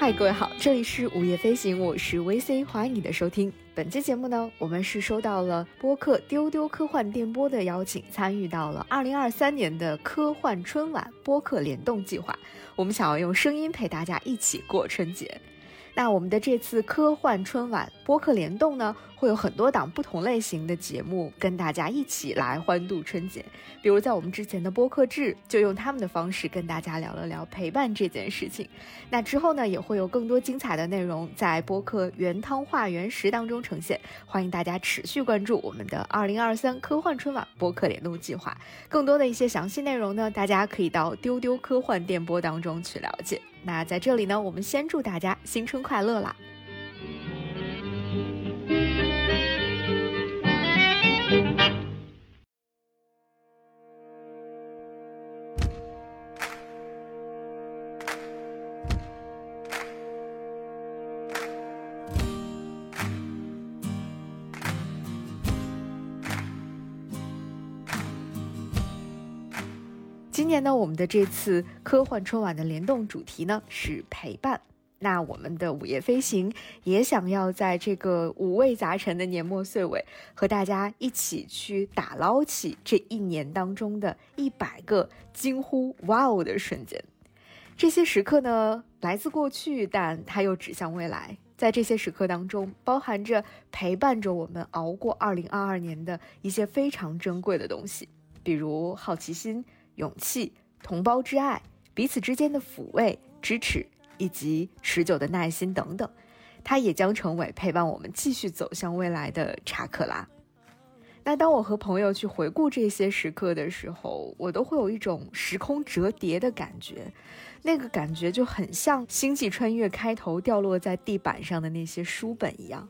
嗨，各位好，这里是午夜飞行，我是 VC，欢迎你的收听。本期节目呢，我们是收到了播客丢丢科幻电波的邀请，参与到了二零二三年的科幻春晚播客联动计划。我们想要用声音陪大家一起过春节。那我们的这次科幻春晚播客联动呢，会有很多档不同类型的节目跟大家一起来欢度春节。比如在我们之前的播客制，就用他们的方式跟大家聊了聊陪伴这件事情。那之后呢，也会有更多精彩的内容在播客原汤化原食当中呈现。欢迎大家持续关注我们的二零二三科幻春晚播客联动计划。更多的一些详细内容呢，大家可以到丢丢科幻电波当中去了解。那在这里呢，我们先祝大家新春快乐啦！那，我们的这次科幻春晚的联动主题呢是陪伴。那我们的午夜飞行也想要在这个五味杂陈的年末岁尾，和大家一起去打捞起这一年当中的一百个惊呼“哇哦”的瞬间。这些时刻呢，来自过去，但它又指向未来。在这些时刻当中，包含着陪伴着我们熬过二零二二年的一些非常珍贵的东西，比如好奇心。勇气、同胞之爱、彼此之间的抚慰、支持，以及持久的耐心等等，它也将成为陪伴我们继续走向未来的查克拉。那当我和朋友去回顾这些时刻的时候，我都会有一种时空折叠的感觉，那个感觉就很像《星际穿越》开头掉落在地板上的那些书本一样。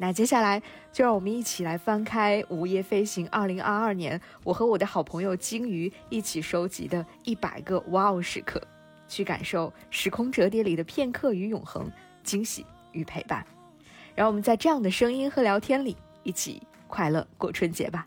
那接下来就让我们一起来翻开《午夜飞行》二零二二年，我和我的好朋友鲸鱼一起收集的一百个哇哦时刻，去感受时空折叠里的片刻与永恒，惊喜与陪伴。让我们在这样的声音和聊天里，一起快乐过春节吧。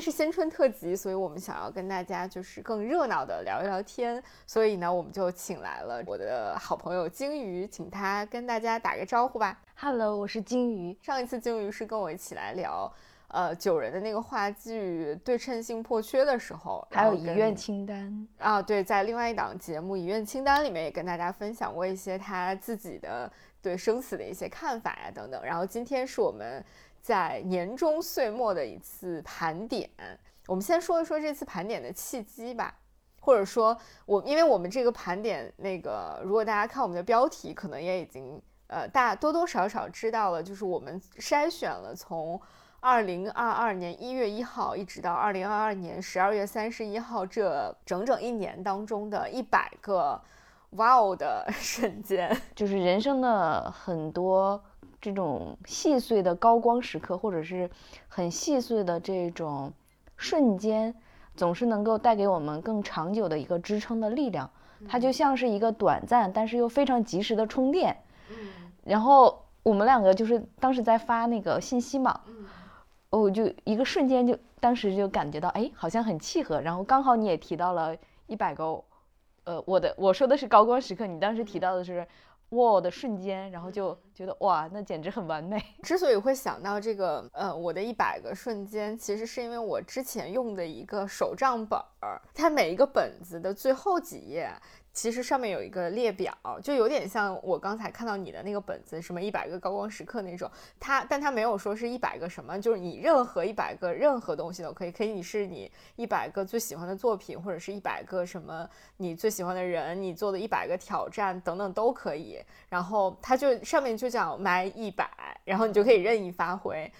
是新春特辑，所以我们想要跟大家就是更热闹的聊一聊天，所以呢，我们就请来了我的好朋友鲸鱼，请他跟大家打个招呼吧。Hello，我是鲸鱼。上一次鲸鱼是跟我一起来聊，呃，九人的那个话剧对称性破缺的时候，还有遗愿清单啊，对，在另外一档节目遗愿清单里面也跟大家分享过一些他自己的对生死的一些看法呀等等。然后今天是我们。在年终岁末的一次盘点，我们先说一说这次盘点的契机吧，或者说，我因为我们这个盘点，那个如果大家看我们的标题，可能也已经呃大多多少少知道了，就是我们筛选了从二零二二年一月一号一直到二零二二年十二月三十一号这整整一年当中的一百个哇哦的 瞬间，就是人生的很多。这种细碎的高光时刻，或者是很细碎的这种瞬间，总是能够带给我们更长久的一个支撑的力量。它就像是一个短暂但是又非常及时的充电。然后我们两个就是当时在发那个信息嘛，我就一个瞬间就当时就感觉到，哎，好像很契合。然后刚好你也提到了一百个，呃，我的我说的是高光时刻，你当时提到的是。哇的瞬间，然后就觉得哇，那简直很完美。之所以会想到这个，呃，我的一百个瞬间，其实是因为我之前用的一个手账本儿，它每一个本子的最后几页。其实上面有一个列表，就有点像我刚才看到你的那个本子，什么一百个高光时刻那种。它，但它没有说是一百个什么，就是你任何一百个任何东西都可以，可以你是你一百个最喜欢的作品，或者是一百个什么你最喜欢的人，你做的一百个挑战等等都可以。然后它就上面就叫买一百，然后你就可以任意发挥。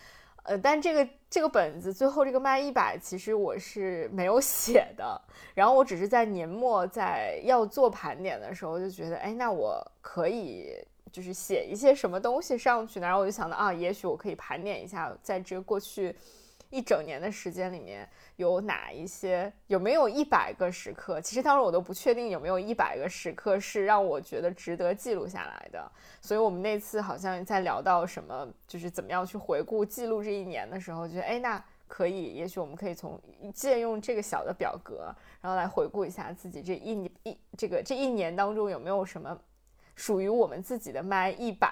呃，但这个这个本子最后这个卖一百，其实我是没有写的。然后我只是在年末在要做盘点的时候，就觉得，哎，那我可以就是写一些什么东西上去呢？然后我就想到啊，也许我可以盘点一下，在这过去一整年的时间里面，有哪一些有没有一百个时刻？其实当时我都不确定有没有一百个时刻是让我觉得值得记录下来的。所以我们那次好像在聊到什么，就是怎么样去回顾记录这一年的时候，觉得哎，那可以，也许我们可以从借用这个小的表格，然后来回顾一下自己这一年一这个这一年当中有没有什么。属于我们自己的麦一百，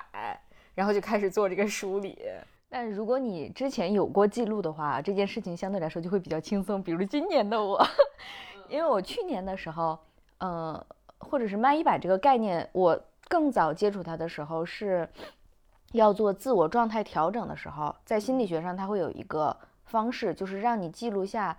然后就开始做这个梳理。但如果你之前有过记录的话，这件事情相对来说就会比较轻松。比如今年的我，因为我去年的时候，呃，或者是慢一百这个概念，我更早接触它的时候是要做自我状态调整的时候，在心理学上它会有一个方式，就是让你记录下，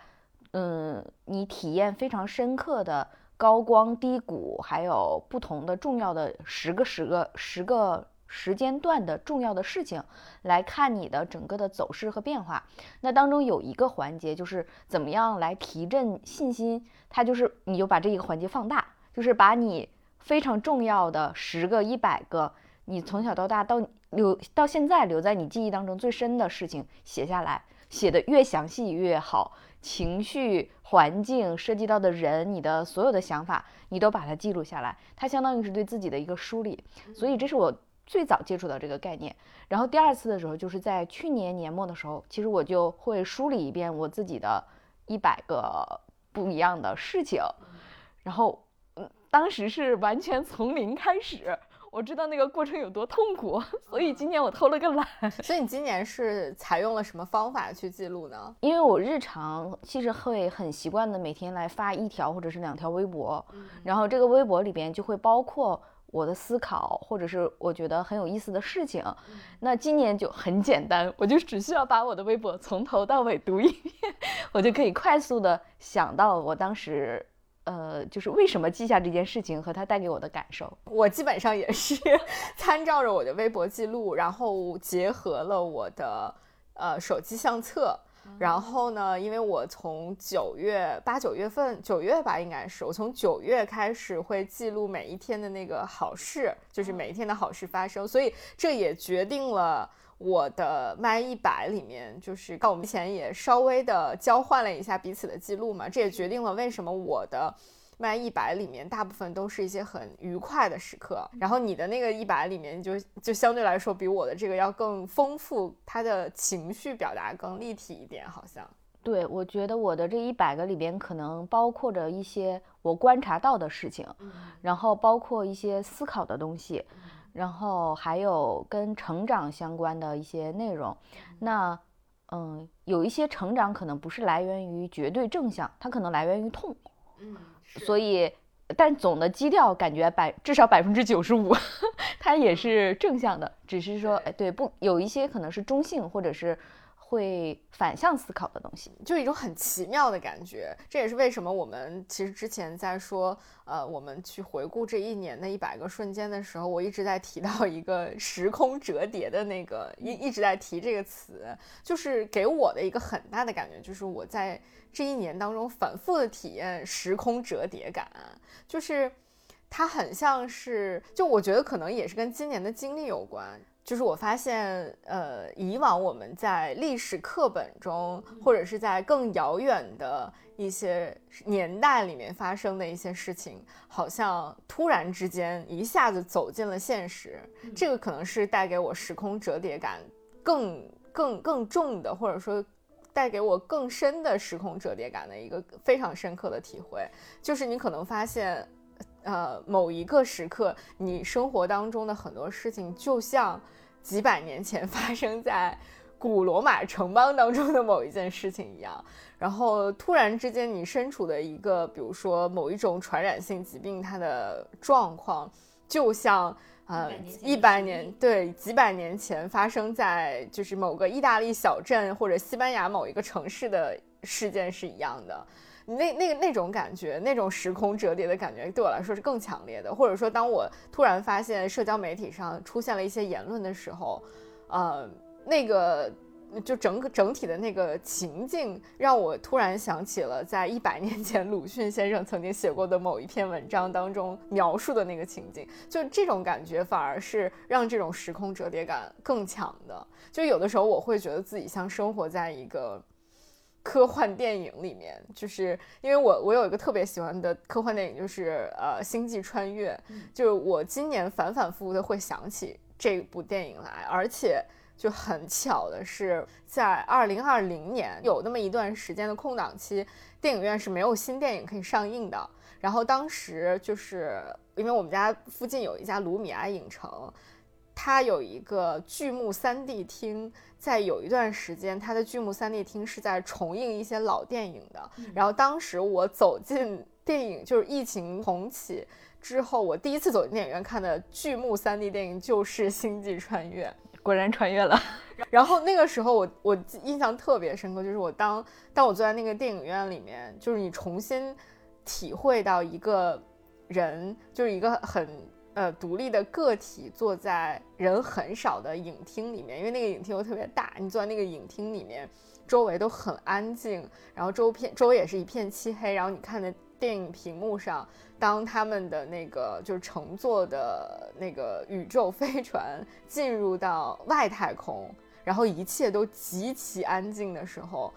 嗯，你体验非常深刻的。高光低谷，还有不同的重要的十个十个十个时间段的重要的事情，来看你的整个的走势和变化。那当中有一个环节就是怎么样来提振信心，它就是你就把这一个环节放大，就是把你非常重要的十个、一百个，你从小到大到留到现在留在你记忆当中最深的事情写下来，写的越详细越好。情绪、环境涉及到的人，你的所有的想法，你都把它记录下来，它相当于是对自己的一个梳理。所以这是我最早接触到这个概念。然后第二次的时候，就是在去年年末的时候，其实我就会梳理一遍我自己的一百个不一样的事情。然后，嗯，当时是完全从零开始。我知道那个过程有多痛苦，所以今年我偷了个懒。所以你今年是采用了什么方法去记录呢？因为我日常其实会很习惯的每天来发一条或者是两条微博，然后这个微博里边就会包括我的思考或者是我觉得很有意思的事情。那今年就很简单，我就只需要把我的微博从头到尾读一遍，我就可以快速的想到我当时。呃，就是为什么记下这件事情和它带给我的感受，我基本上也是 参照着我的微博记录，然后结合了我的呃手机相册，然后呢，因为我从九月八九月份九月吧，应该是我从九月开始会记录每一天的那个好事，就是每一天的好事发生，所以这也决定了。我的麦一百里面，就是看我们前也稍微的交换了一下彼此的记录嘛，这也决定了为什么我的麦一百里面大部分都是一些很愉快的时刻，然后你的那个一百里面就就相对来说比我的这个要更丰富，他的情绪表达更立体一点，好像。对，我觉得我的这一百个里边可能包括着一些我观察到的事情，然后包括一些思考的东西。然后还有跟成长相关的一些内容，那嗯，有一些成长可能不是来源于绝对正向，它可能来源于痛，嗯，所以，但总的基调感觉百至少百分之九十五，它也是正向的，只是说，哎，对，不有一些可能是中性或者是。会反向思考的东西，就一种很奇妙的感觉。这也是为什么我们其实之前在说，呃，我们去回顾这一年的一百个瞬间的时候，我一直在提到一个时空折叠的那个，一一直在提这个词，就是给我的一个很大的感觉，就是我在这一年当中反复的体验时空折叠感，就是它很像是，就我觉得可能也是跟今年的经历有关。就是我发现，呃，以往我们在历史课本中，或者是在更遥远的一些年代里面发生的一些事情，好像突然之间一下子走进了现实。这个可能是带给我时空折叠感更更更重的，或者说带给我更深的时空折叠感的一个非常深刻的体会，就是你可能发现，呃，某一个时刻，你生活当中的很多事情就像。几百年前发生在古罗马城邦当中的某一件事情一样，然后突然之间你身处的一个，比如说某一种传染性疾病，它的状况就像呃一百年对几百年前发生在就是某个意大利小镇或者西班牙某一个城市的事件是一样的。那那个那种感觉，那种时空折叠的感觉，对我来说是更强烈的。或者说，当我突然发现社交媒体上出现了一些言论的时候，呃，那个就整个整体的那个情境，让我突然想起了在一百年前鲁迅先生曾经写过的某一篇文章当中描述的那个情景。就这种感觉，反而是让这种时空折叠感更强的。就有的时候我会觉得自己像生活在一个科幻电影里面，就是因为我我有一个特别喜欢的科幻电影，就是呃《星际穿越》，就是我今年反反复复的会想起这部电影来，而且。就很巧的是，在二零二零年有那么一段时间的空档期，电影院是没有新电影可以上映的。然后当时就是因为我们家附近有一家卢米埃影城，它有一个巨幕 3D 厅，在有一段时间，它的巨幕三 D 厅是在重映一些老电影的。然后当时我走进电影，就是疫情重启之后，我第一次走进电影院看的巨幕三 D 电影就是《星际穿越》。果然穿越了，然后那个时候我我印象特别深刻，就是我当当我坐在那个电影院里面，就是你重新体会到一个人，就是一个很呃独立的个体，坐在人很少的影厅里面，因为那个影厅又特别大，你坐在那个影厅里面，周围都很安静，然后周片周围也是一片漆黑，然后你看的电影屏幕上。当他们的那个就是乘坐的那个宇宙飞船进入到外太空，然后一切都极其安静的时候，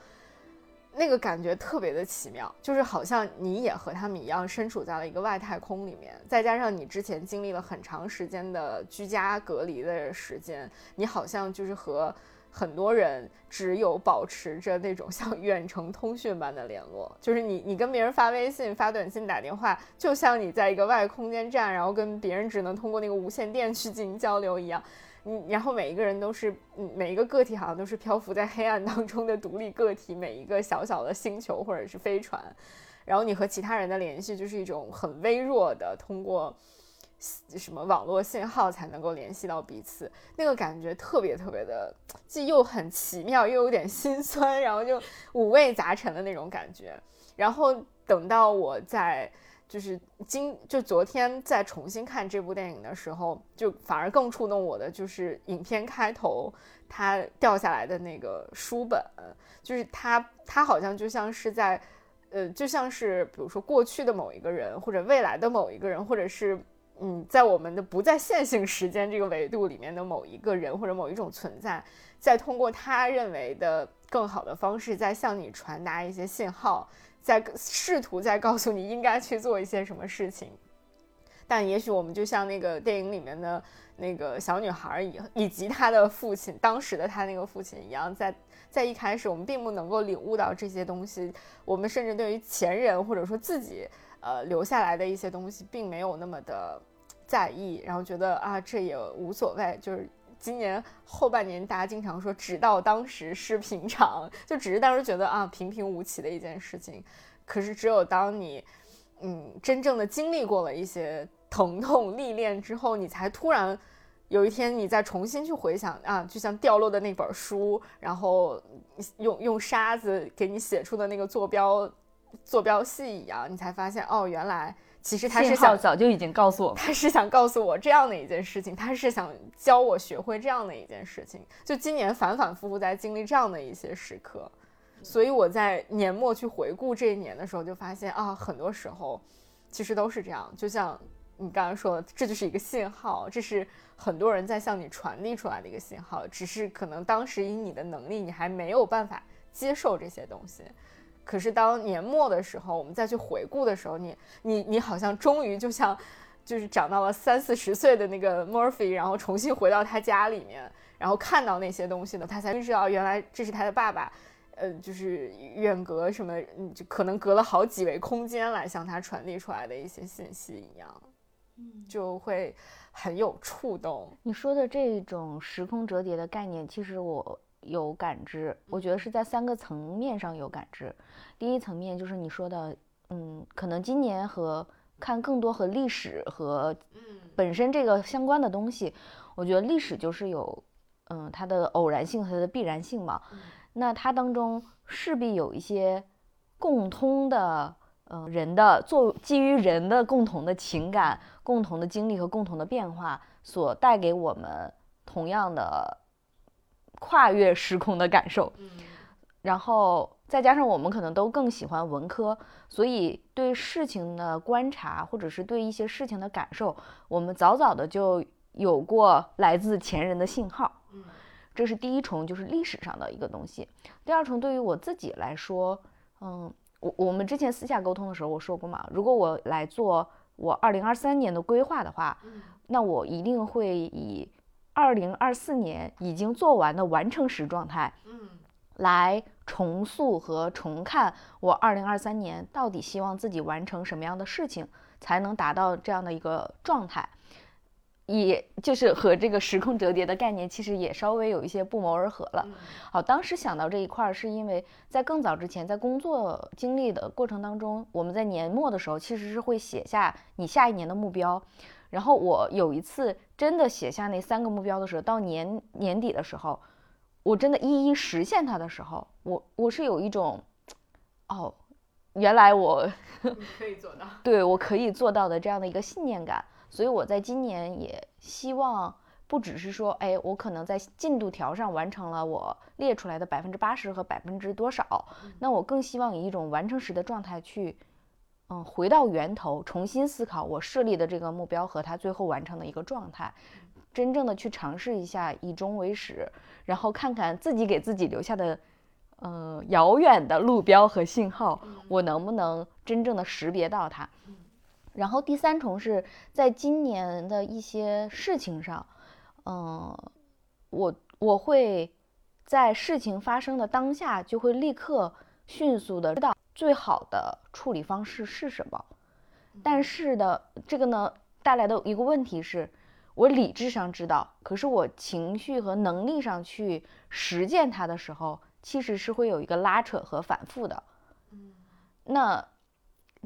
那个感觉特别的奇妙，就是好像你也和他们一样身处在了一个外太空里面，再加上你之前经历了很长时间的居家隔离的时间，你好像就是和。很多人只有保持着那种 像远程通讯般的联络，就是你你跟别人发微信、发短信、打电话，就像你在一个外空间站，然后跟别人只能通过那个无线电去进行交流一样。你然后每一个人都是，嗯每一个个体好像都是漂浮在黑暗当中的独立个体，每一个小小的星球或者是飞船，然后你和其他人的联系就是一种很微弱的通过。什么网络信号才能够联系到彼此？那个感觉特别特别的，既又很奇妙，又有点心酸，然后就五味杂陈的那种感觉。然后等到我在就是今就昨天在重新看这部电影的时候，就反而更触动我的就是影片开头它掉下来的那个书本，就是它它好像就像是在呃，就像是比如说过去的某一个人，或者未来的某一个人，或者是。嗯，在我们的不在线性时间这个维度里面的某一个人或者某一种存在，在通过他认为的更好的方式，在向你传达一些信号，在试图在告诉你应该去做一些什么事情。但也许我们就像那个电影里面的那个小女孩以以及她的父亲，当时的她那个父亲一样，在在一开始我们并不能够领悟到这些东西，我们甚至对于前人或者说自己呃留下来的一些东西，并没有那么的。在意，然后觉得啊，这也无所谓。就是今年后半年，大家经常说“只道当时是平常”，就只是当时觉得啊，平平无奇的一件事情。可是，只有当你，嗯，真正的经历过了一些疼痛历练之后，你才突然有一天，你再重新去回想啊，就像掉落的那本书，然后用用沙子给你写出的那个坐标坐标系一样，你才发现哦，原来。其实他是想早就已经告诉我，他是想告诉我这样的一件事情，他是想教我学会这样的一件事情。就今年反反复复在经历这样的一些时刻，所以我在年末去回顾这一年的时候，就发现啊，很多时候其实都是这样。就像你刚刚说的，这就是一个信号，这是很多人在向你传递出来的一个信号，只是可能当时以你的能力，你还没有办法接受这些东西。可是当年末的时候，我们再去回顾的时候，你你你好像终于就像，就是长到了三四十岁的那个 Murphy，然后重新回到他家里面，然后看到那些东西呢，他才知道原来这是他的爸爸，呃，就是远隔什么，就可能隔了好几维空间来向他传递出来的一些信息一样，嗯，就会很有触动。你说的这种时空折叠的概念，其实我。有感知，我觉得是在三个层面上有感知。第一层面就是你说的，嗯，可能今年和看更多和历史和本身这个相关的东西，我觉得历史就是有，嗯，它的偶然性和它的必然性嘛。那它当中势必有一些共通的，嗯，人的做基于人的共同的情感、共同的经历和共同的变化所带给我们同样的。跨越时空的感受。然后再加上我们可能都更喜欢文科，所以对事情的观察或者是对一些事情的感受，我们早早的就有过来自前人的信号。这是第一重，就是历史上的一个东西。第二重，对于我自己来说，嗯，我我们之前私下沟通的时候我说过嘛，如果我来做我二零二三年的规划的话，那我一定会以二零二四年已经做完的完成时状态，来重塑和重看我二零二三年到底希望自己完成什么样的事情，才能达到这样的一个状态，也就是和这个时空折叠的概念其实也稍微有一些不谋而合了。好，当时想到这一块儿，是因为在更早之前，在工作经历的过程当中，我们在年末的时候其实是会写下你下一年的目标。然后我有一次真的写下那三个目标的时候，到年年底的时候。我真的一一实现它的时候，我我是有一种，哦，原来我可以做到，对我可以做到的这样的一个信念感。所以我在今年也希望，不只是说，哎，我可能在进度条上完成了我列出来的百分之八十和百分之多少，那我更希望以一种完成时的状态去，嗯，回到源头，重新思考我设立的这个目标和它最后完成的一个状态。真正的去尝试一下以终为始，然后看看自己给自己留下的，呃，遥远的路标和信号，我能不能真正的识别到它？然后第三重是在今年的一些事情上，嗯，我我会在事情发生的当下就会立刻迅速的知道最好的处理方式是什么，但是的这个呢带来的一个问题是。我理智上知道，可是我情绪和能力上去实践它的时候，其实是会有一个拉扯和反复的。嗯，那，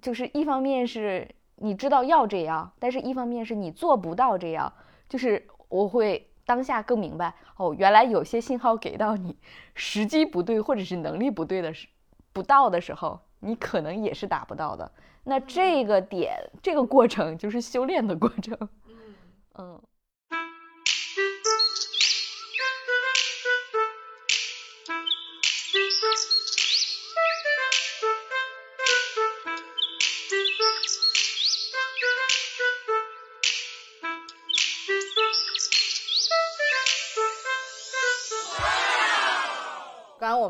就是一方面是你知道要这样，但是一方面是你做不到这样。就是我会当下更明白，哦，原来有些信号给到你，时机不对或者是能力不对的时，不到的时候，你可能也是达不到的。那这个点，这个过程就是修炼的过程。嗯。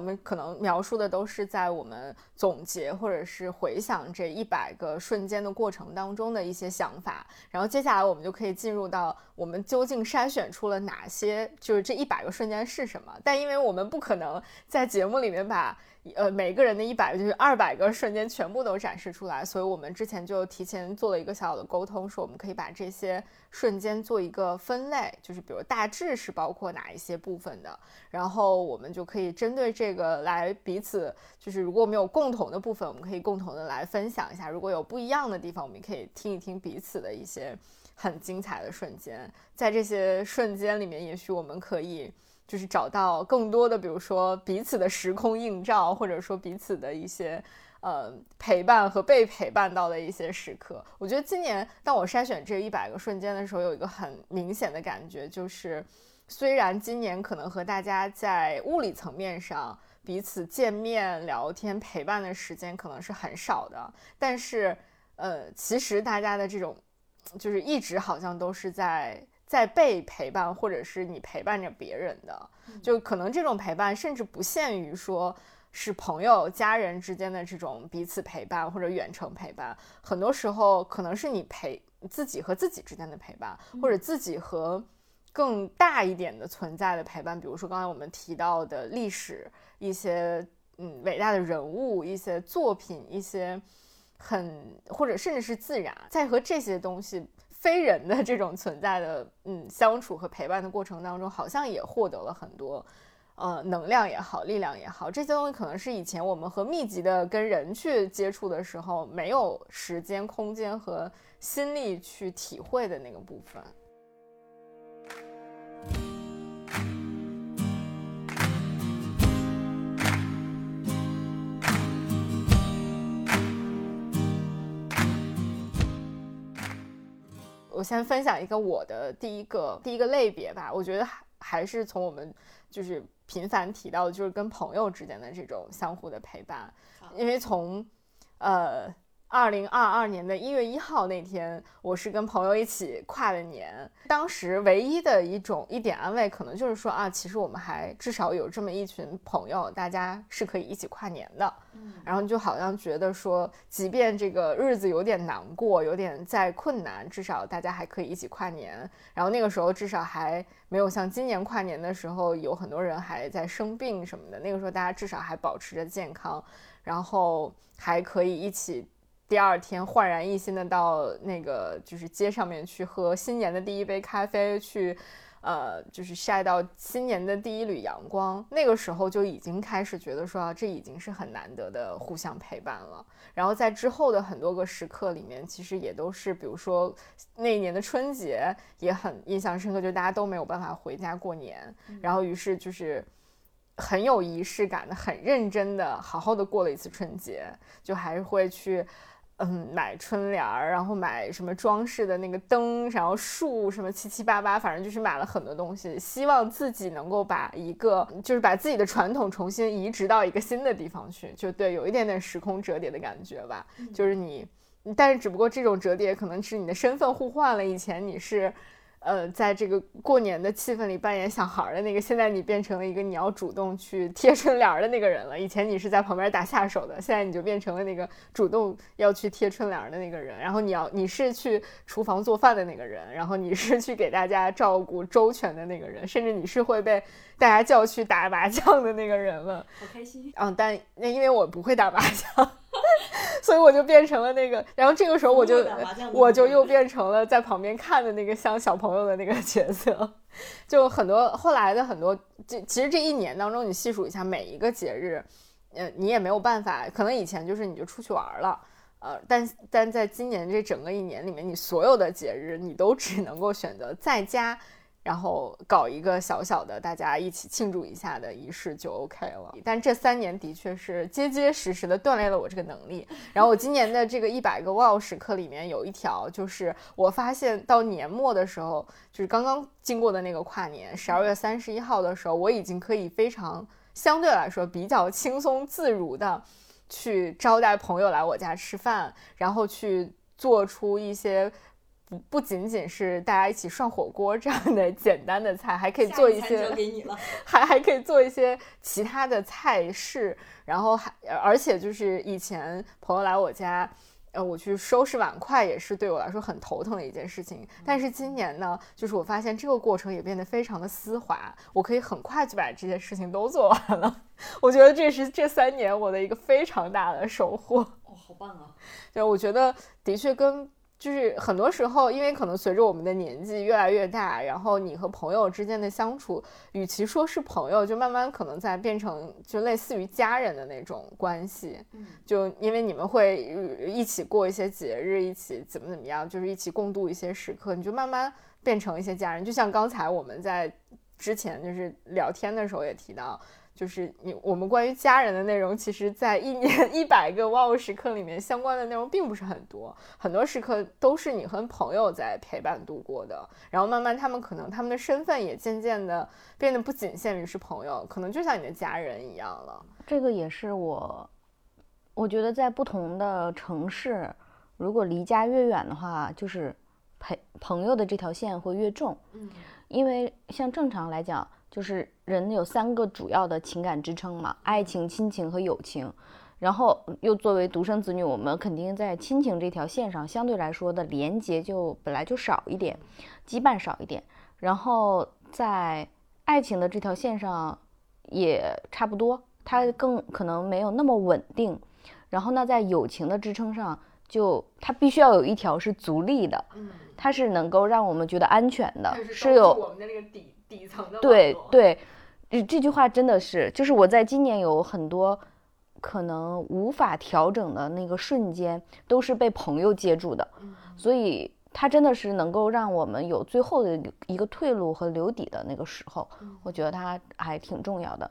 们可能描述的都是在我们总结或者是回想这一百个瞬间的过程当中的一些想法，然后接下来我们就可以进入到我们究竟筛选出了哪些，就是这一百个瞬间是什么。但因为我们不可能在节目里面把。呃，每个人的一百个就是二百个瞬间全部都展示出来，所以我们之前就提前做了一个小小的沟通，说我们可以把这些瞬间做一个分类，就是比如大致是包括哪一些部分的，然后我们就可以针对这个来彼此，就是如果我们有共同的部分，我们可以共同的来分享一下；如果有不一样的地方，我们可以听一听彼此的一些很精彩的瞬间，在这些瞬间里面，也许我们可以。就是找到更多的，比如说彼此的时空映照，或者说彼此的一些呃陪伴和被陪伴到的一些时刻。我觉得今年当我筛选这一百个瞬间的时候，有一个很明显的感觉，就是虽然今年可能和大家在物理层面上彼此见面、聊天、陪伴的时间可能是很少的，但是呃，其实大家的这种就是一直好像都是在。在被陪伴，或者是你陪伴着别人的，就可能这种陪伴甚至不限于说是朋友、家人之间的这种彼此陪伴或者远程陪伴，很多时候可能是你陪自己和自己之间的陪伴，或者自己和更大一点的存在的陪伴。比如说刚才我们提到的历史，一些嗯伟大的人物，一些作品，一些很或者甚至是自然，在和这些东西。非人的这种存在的，嗯，相处和陪伴的过程当中，好像也获得了很多，呃，能量也好，力量也好，这些东西可能是以前我们和密集的跟人去接触的时候，没有时间、空间和心力去体会的那个部分。我先分享一个我的第一个第一个类别吧，我觉得还还是从我们就是频繁提到的就是跟朋友之间的这种相互的陪伴，因为从呃。二零二二年的一月一号那天，我是跟朋友一起跨的年。当时唯一的一种一点安慰，可能就是说啊，其实我们还至少有这么一群朋友，大家是可以一起跨年的。嗯，然后就好像觉得说，即便这个日子有点难过，有点在困难，至少大家还可以一起跨年。然后那个时候至少还没有像今年跨年的时候，有很多人还在生病什么的。那个时候大家至少还保持着健康，然后还可以一起。第二天焕然一新的到那个就是街上面去喝新年的第一杯咖啡，去，呃，就是晒到新年的第一缕阳光。那个时候就已经开始觉得说，啊这已经是很难得的互相陪伴了。然后在之后的很多个时刻里面，其实也都是，比如说那一年的春节也很印象深刻，就大家都没有办法回家过年，然后于是就是很有仪式感的、很认真的、好好的过了一次春节，就还是会去。嗯，买春联儿，然后买什么装饰的那个灯，然后树什么七七八八，反正就是买了很多东西，希望自己能够把一个，就是把自己的传统重新移植到一个新的地方去，就对，有一点点时空折叠的感觉吧。就是你，但是只不过这种折叠可能是你的身份互换了，以前你是。呃，在这个过年的气氛里扮演小孩的那个，现在你变成了一个你要主动去贴春联的那个人了。以前你是在旁边打下手的，现在你就变成了那个主动要去贴春联的那个人。然后你要你是去厨房做饭的那个人，然后你是去给大家照顾周全的那个人，甚至你是会被大家叫去打麻将的那个人了。好开心。嗯，但那因为我不会打麻将。所以我就变成了那个，然后这个时候我就我就又变成了在旁边看的那个像小朋友的那个角色，就很多后来的很多，这其实这一年当中你细数一下每一个节日，呃，你也没有办法，可能以前就是你就出去玩了，呃，但但在今年这整个一年里面，你所有的节日你都只能够选择在家。然后搞一个小小的大家一起庆祝一下的仪式就 OK 了。但这三年的确是结结实实的锻炼了我这个能力。然后我今年的这个一百个 Wow 时刻里面有一条，就是我发现到年末的时候，就是刚刚经过的那个跨年，十二月三十一号的时候，我已经可以非常相对来说比较轻松自如的去招待朋友来我家吃饭，然后去做出一些。不不仅仅是大家一起涮火锅这样的简单的菜，还可以做一些，还还可以做一些其他的菜式，然后还而且就是以前朋友来我家，呃，我去收拾碗筷也是对我来说很头疼的一件事情。但是今年呢，就是我发现这个过程也变得非常的丝滑，我可以很快就把这些事情都做完了。我觉得这是这三年我的一个非常大的收获。哦，好棒啊！对，我觉得的确跟。就是很多时候，因为可能随着我们的年纪越来越大，然后你和朋友之间的相处，与其说是朋友，就慢慢可能在变成就类似于家人的那种关系。嗯，就因为你们会一起过一些节日，一起怎么怎么样，就是一起共度一些时刻，你就慢慢变成一些家人。就像刚才我们在之前就是聊天的时候也提到。就是你我们关于家人的内容，其实，在一年 一百个哇哦时刻里面，相关的内容并不是很多，很多时刻都是你和朋友在陪伴度过的。然后慢慢，他们可能他们的身份也渐渐的变得不仅限于是朋友，可能就像你的家人一样了。这个也是我，我觉得在不同的城市，如果离家越远的话，就是陪朋友的这条线会越重。嗯，因为像正常来讲。就是人有三个主要的情感支撑嘛，爱情、亲情和友情。然后又作为独生子女，我们肯定在亲情这条线上相对来说的连接就本来就少一点，羁绊少一点。然后在爱情的这条线上也差不多，它更可能没有那么稳定。然后呢，在友情的支撑上，就它必须要有一条是足力的，它是能够让我们觉得安全的，是有我们的那个底。底层的对对，这这句话真的是，就是我在今年有很多可能无法调整的那个瞬间，都是被朋友接住的，所以他真的是能够让我们有最后的一个退路和留底的那个时候，我觉得他还挺重要的。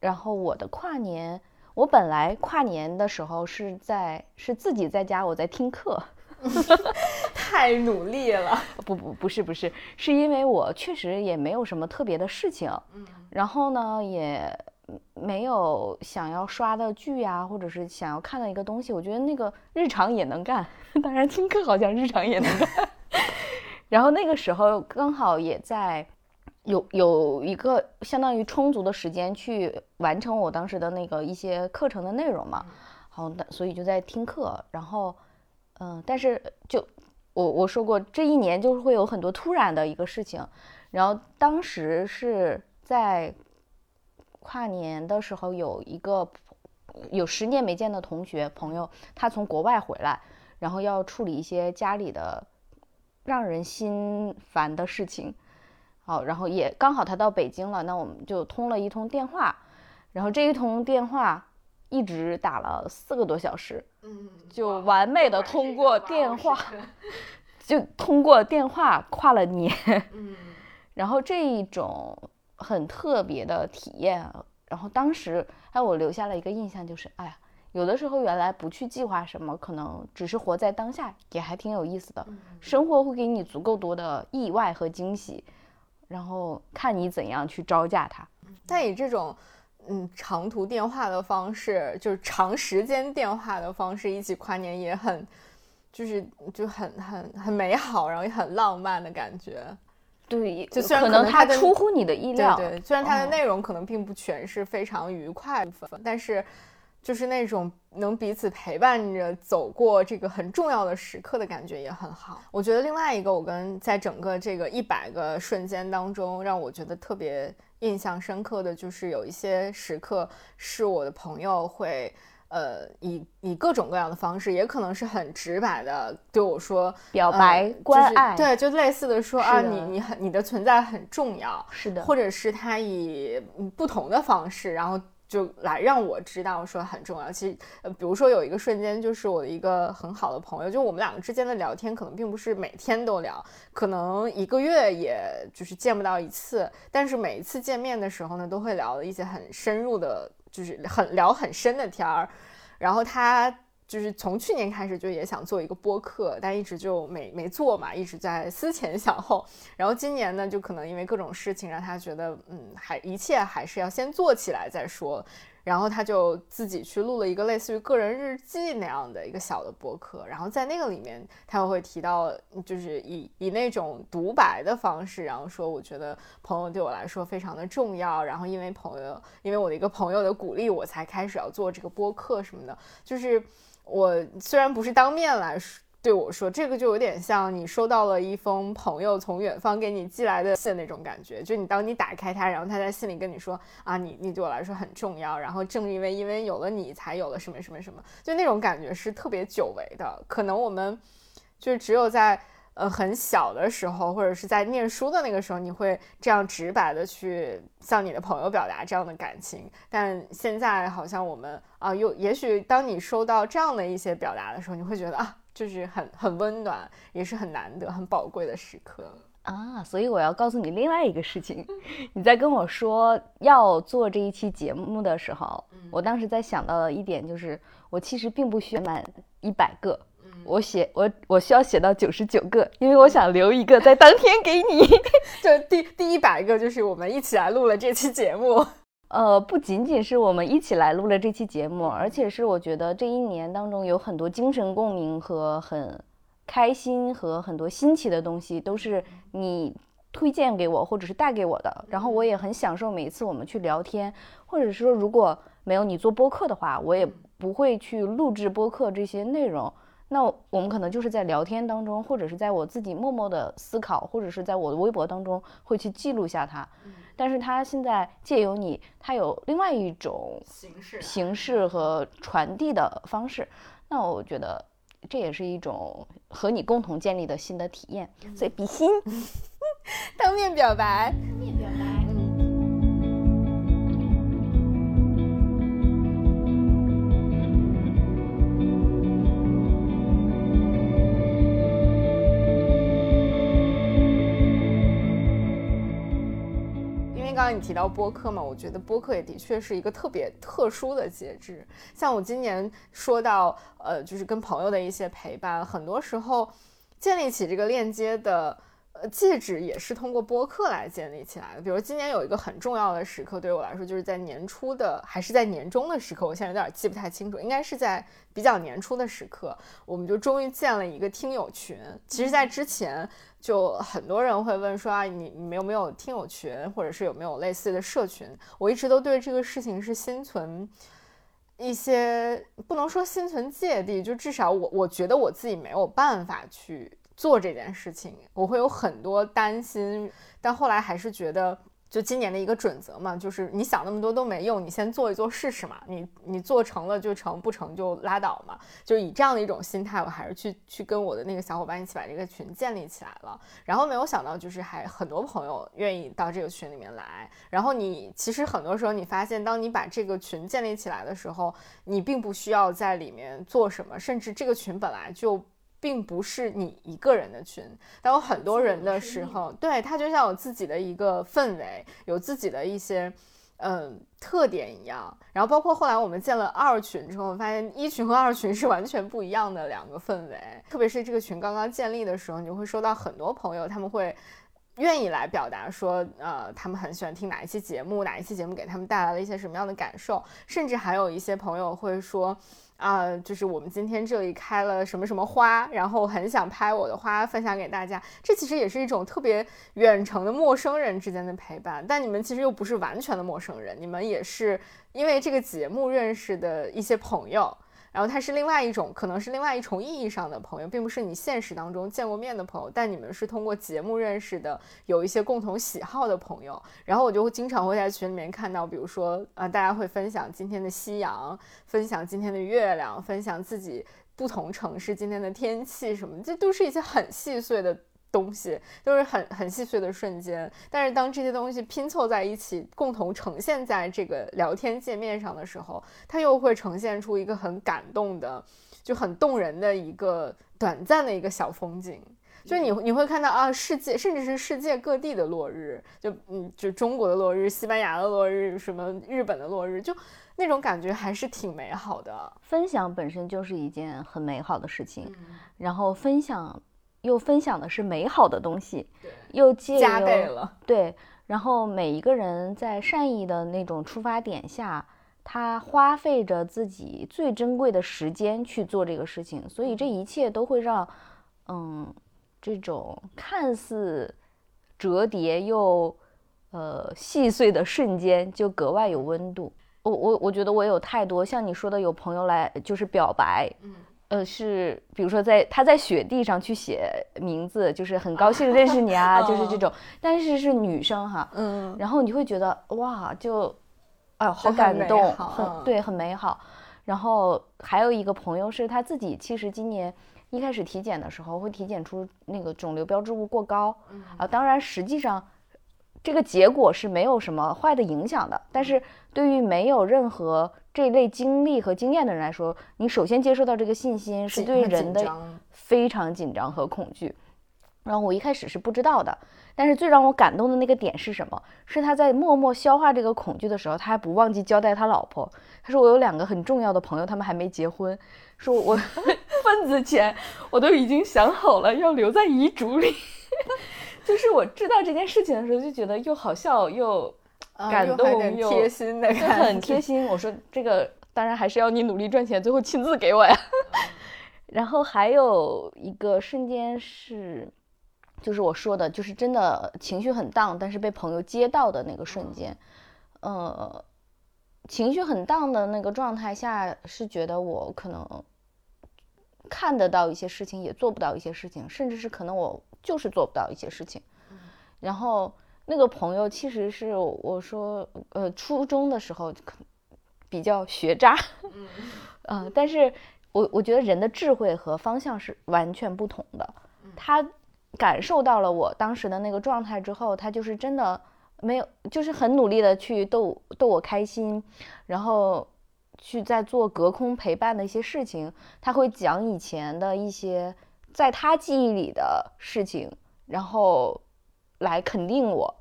然后我的跨年，我本来跨年的时候是在是自己在家，我在听课。太努力了。不不不是不是，是因为我确实也没有什么特别的事情，嗯，然后呢也没有想要刷的剧呀，或者是想要看的一个东西，我觉得那个日常也能干。当然听课好像日常也能干。然后那个时候刚好也在有有一个相当于充足的时间去完成我当时的那个一些课程的内容嘛，好，所以就在听课。然后，嗯，但是就我我说过，这一年就是会有很多突然的一个事情。然后当时是在跨年的时候，有一个有十年没见的同学朋友，他从国外回来，然后要处理一些家里的。让人心烦的事情，好，然后也刚好他到北京了，那我们就通了一通电话，然后这一通电话一直打了四个多小时，嗯，就完美的通过电话，就通过电话跨了年，嗯，然后这一种很特别的体验，然后当时哎我留下了一个印象就是，哎呀。有的时候，原来不去计划什么，可能只是活在当下，也还挺有意思的。生活会给你足够多的意外和惊喜，然后看你怎样去招架它。但以这种嗯长途电话的方式，就是长时间电话的方式一起跨年，也很就是就很很很美好，然后也很浪漫的感觉。对，就虽然可能它出乎你的意料，对，虽然它的内容可能并不全是非常愉快部分，但是。就是那种能彼此陪伴着走过这个很重要的时刻的感觉也很好。我觉得另外一个，我跟在整个这个一百个瞬间当中，让我觉得特别印象深刻的就是有一些时刻是我的朋友会，呃，以以各种各样的方式，也可能是很直白的对我说表白关爱，对，就类似的说啊，你你很你的存在很重要，是的，或者是他以不同的方式，然后。就来让我知道说很重要。其实，呃，比如说有一个瞬间，就是我的一个很好的朋友，就我们两个之间的聊天，可能并不是每天都聊，可能一个月也就是见不到一次，但是每一次见面的时候呢，都会聊一些很深入的，就是很聊很深的天儿。然后他。就是从去年开始就也想做一个播客，但一直就没没做嘛，一直在思前想后。然后今年呢，就可能因为各种事情让他觉得，嗯，还一切还是要先做起来再说。然后他就自己去录了一个类似于个人日记那样的一个小的播客。然后在那个里面，他又会提到，就是以以那种独白的方式，然后说，我觉得朋友对我来说非常的重要。然后因为朋友，因为我的一个朋友的鼓励，我才开始要做这个播客什么的，就是。我虽然不是当面来说对我说，这个就有点像你收到了一封朋友从远方给你寄来的信那种感觉。就你当你打开它，然后他在信里跟你说啊，你你对我来说很重要。然后正因为因为有了你，才有了什么什么什么，就那种感觉是特别久违的。可能我们就只有在。呃，很小的时候，或者是在念书的那个时候，你会这样直白的去向你的朋友表达这样的感情。但现在好像我们啊，又也许当你收到这样的一些表达的时候，你会觉得啊，就是很很温暖，也是很难得、很宝贵的时刻啊。所以我要告诉你另外一个事情，你在跟我说要做这一期节目的时候，我当时在想到的一点就是，我其实并不需要满一百个。我写我我需要写到九十九个，因为我想留一个在当天给你。就第第一百个就是我们一起来录了这期节目。呃，不仅仅是我们一起来录了这期节目，而且是我觉得这一年当中有很多精神共鸣和很开心和很多新奇的东西，都是你推荐给我或者是带给我的。然后我也很享受每一次我们去聊天，或者说如果没有你做播客的话，我也不会去录制播客这些内容。那我们可能就是在聊天当中，或者是在我自己默默的思考，或者是在我的微博当中会去记录下它。但是它现在借由你，它有另外一种形式、形式和传递的方式。那我觉得这也是一种和你共同建立的新的体验。所以比心，当面表白。当面表白。刚你提到播客嘛，我觉得播客也的确是一个特别特殊的节制。像我今年说到，呃，就是跟朋友的一些陪伴，很多时候建立起这个链接的。呃，戒指也是通过播客来建立起来的。比如今年有一个很重要的时刻，对于我来说，就是在年初的还是在年终的时刻，我现在有点记不太清楚，应该是在比较年初的时刻，我们就终于建了一个听友群。其实，在之前就很多人会问说啊，你你们有没有听友群，或者是有没有类似的社群？我一直都对这个事情是心存一些不能说心存芥蒂，就至少我我觉得我自己没有办法去。做这件事情，我会有很多担心，但后来还是觉得，就今年的一个准则嘛，就是你想那么多都没用，你先做一做试试嘛，你你做成了就成，不成就拉倒嘛，就以这样的一种心态，我还是去去跟我的那个小伙伴一起把这个群建立起来了。然后没有想到，就是还很多朋友愿意到这个群里面来。然后你其实很多时候你发现，当你把这个群建立起来的时候，你并不需要在里面做什么，甚至这个群本来就。并不是你一个人的群，当有很多人的时候，对它就像有自己的一个氛围，有自己的一些嗯特点一样。然后包括后来我们建了二群之后，发现一群和二群是完全不一样的两个氛围。特别是这个群刚刚建立的时候，你就会收到很多朋友，他们会愿意来表达说，呃，他们很喜欢听哪一期节目，哪一期节目给他们带来了一些什么样的感受，甚至还有一些朋友会说。啊，就是我们今天这里开了什么什么花，然后很想拍我的花分享给大家。这其实也是一种特别远程的陌生人之间的陪伴，但你们其实又不是完全的陌生人，你们也是因为这个节目认识的一些朋友。然后他是另外一种，可能是另外一重意义上的朋友，并不是你现实当中见过面的朋友，但你们是通过节目认识的，有一些共同喜好的朋友。然后我就经常会在群里面看到，比如说啊，大家会分享今天的夕阳，分享今天的月亮，分享自己不同城市今天的天气什么，这都是一些很细碎的。东西都是很很细碎的瞬间，但是当这些东西拼凑在一起，共同呈现在这个聊天界面上的时候，它又会呈现出一个很感动的，就很动人的一个短暂的一个小风景。就你你会看到啊，世界甚至是世界各地的落日，就嗯，就中国的落日、西班牙的落日、什么日本的落日，就那种感觉还是挺美好的。分享本身就是一件很美好的事情，然后分享。又分享的是美好的东西，又借加倍了。对，然后每一个人在善意的那种出发点下，他花费着自己最珍贵的时间去做这个事情，所以这一切都会让，嗯，这种看似折叠又呃细碎的瞬间就格外有温度。我我我觉得我有太多像你说的，有朋友来就是表白，嗯。呃，是比如说在他在雪地上去写名字，就是很高兴认识你啊，就是这种。但是是女生哈，嗯，然后你会觉得哇，就，哎，好感动，很对，很美好。然后还有一个朋友是他自己，其实今年一开始体检的时候会体检出那个肿瘤标志物过高，啊，当然实际上。这个结果是没有什么坏的影响的，但是对于没有任何这类经历和经验的人来说，你首先接受到这个信心是对人的非常紧张和恐惧。然后我一开始是不知道的，但是最让我感动的那个点是什么？是他在默默消化这个恐惧的时候，他还不忘记交代他老婆。他说我有两个很重要的朋友，他们还没结婚，说我 份子钱我都已经想好了要留在遗嘱里。就是我知道这件事情的时候，就觉得又好笑又感动又贴心的，就很贴心。我说这个当然还是要你努力赚钱，最后亲自给我呀。然后还有一个瞬间是，就是我说的，就是真的情绪很荡，但是被朋友接到的那个瞬间。呃，情绪很荡的那个状态下，是觉得我可能看得到一些事情，也做不到一些事情，甚至是可能我。就是做不到一些事情，然后那个朋友其实是我说，呃，初中的时候比较学渣，嗯，但是我我觉得人的智慧和方向是完全不同的。他感受到了我当时的那个状态之后，他就是真的没有，就是很努力的去逗逗我开心，然后去在做隔空陪伴的一些事情。他会讲以前的一些。在他记忆里的事情，然后来肯定我，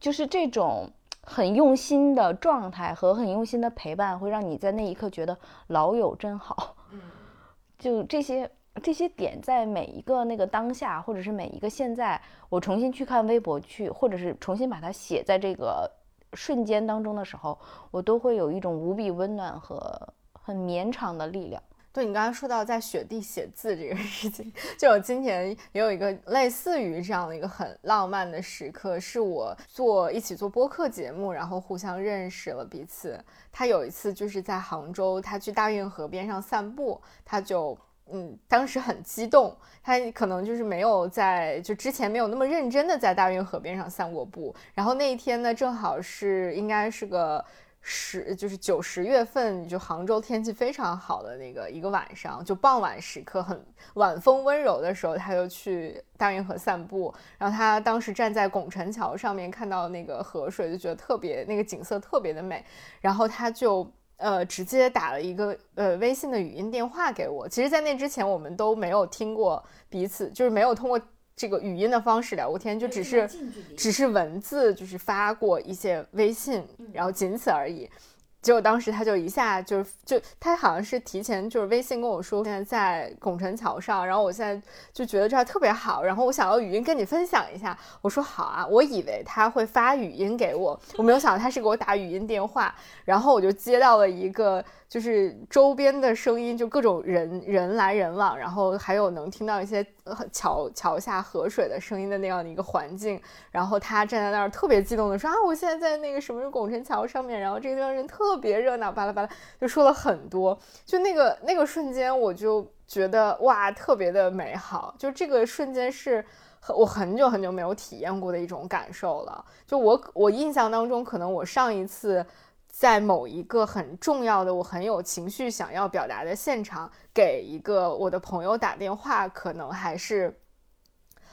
就是这种很用心的状态和很用心的陪伴，会让你在那一刻觉得老友真好。就这些这些点在每一个那个当下，或者是每一个现在，我重新去看微博去，或者是重新把它写在这个瞬间当中的时候，我都会有一种无比温暖和很绵长的力量。对你刚才说到在雪地写字这个事情，就我今年也有一个类似于这样的一个很浪漫的时刻，是我做一起做播客节目，然后互相认识了彼此。他有一次就是在杭州，他去大运河边上散步，他就嗯，当时很激动，他可能就是没有在就之前没有那么认真的在大运河边上散过步，然后那一天呢，正好是应该是个。十就是九十月份，就杭州天气非常好的那个一个晚上，就傍晚时刻，很晚风温柔的时候，他就去大运河散步。然后他当时站在拱辰桥上面，看到那个河水，就觉得特别那个景色特别的美。然后他就呃直接打了一个呃微信的语音电话给我。其实，在那之前，我们都没有听过彼此，就是没有通过。这个语音的方式聊过天，就只是只是文字，就是发过一些微信，然后仅此而已。结果当时他就一下就是就他好像是提前就是微信跟我说现在在拱辰桥上，然后我现在就觉得这儿特别好，然后我想要语音跟你分享一下。我说好啊，我以为他会发语音给我，我没有想到他是给我打语音电话，然后我就接到了一个就是周边的声音，就各种人人来人往，然后还有能听到一些桥桥下河水的声音的那样的一个环境。然后他站在那儿特别激动的说啊，我现在在那个什么拱辰桥上面，然后这个地方人特。特别热闹，巴拉巴拉就说了很多，就那个那个瞬间，我就觉得哇，特别的美好。就这个瞬间是我很久很久没有体验过的一种感受了。就我我印象当中，可能我上一次在某一个很重要的、我很有情绪想要表达的现场，给一个我的朋友打电话，可能还是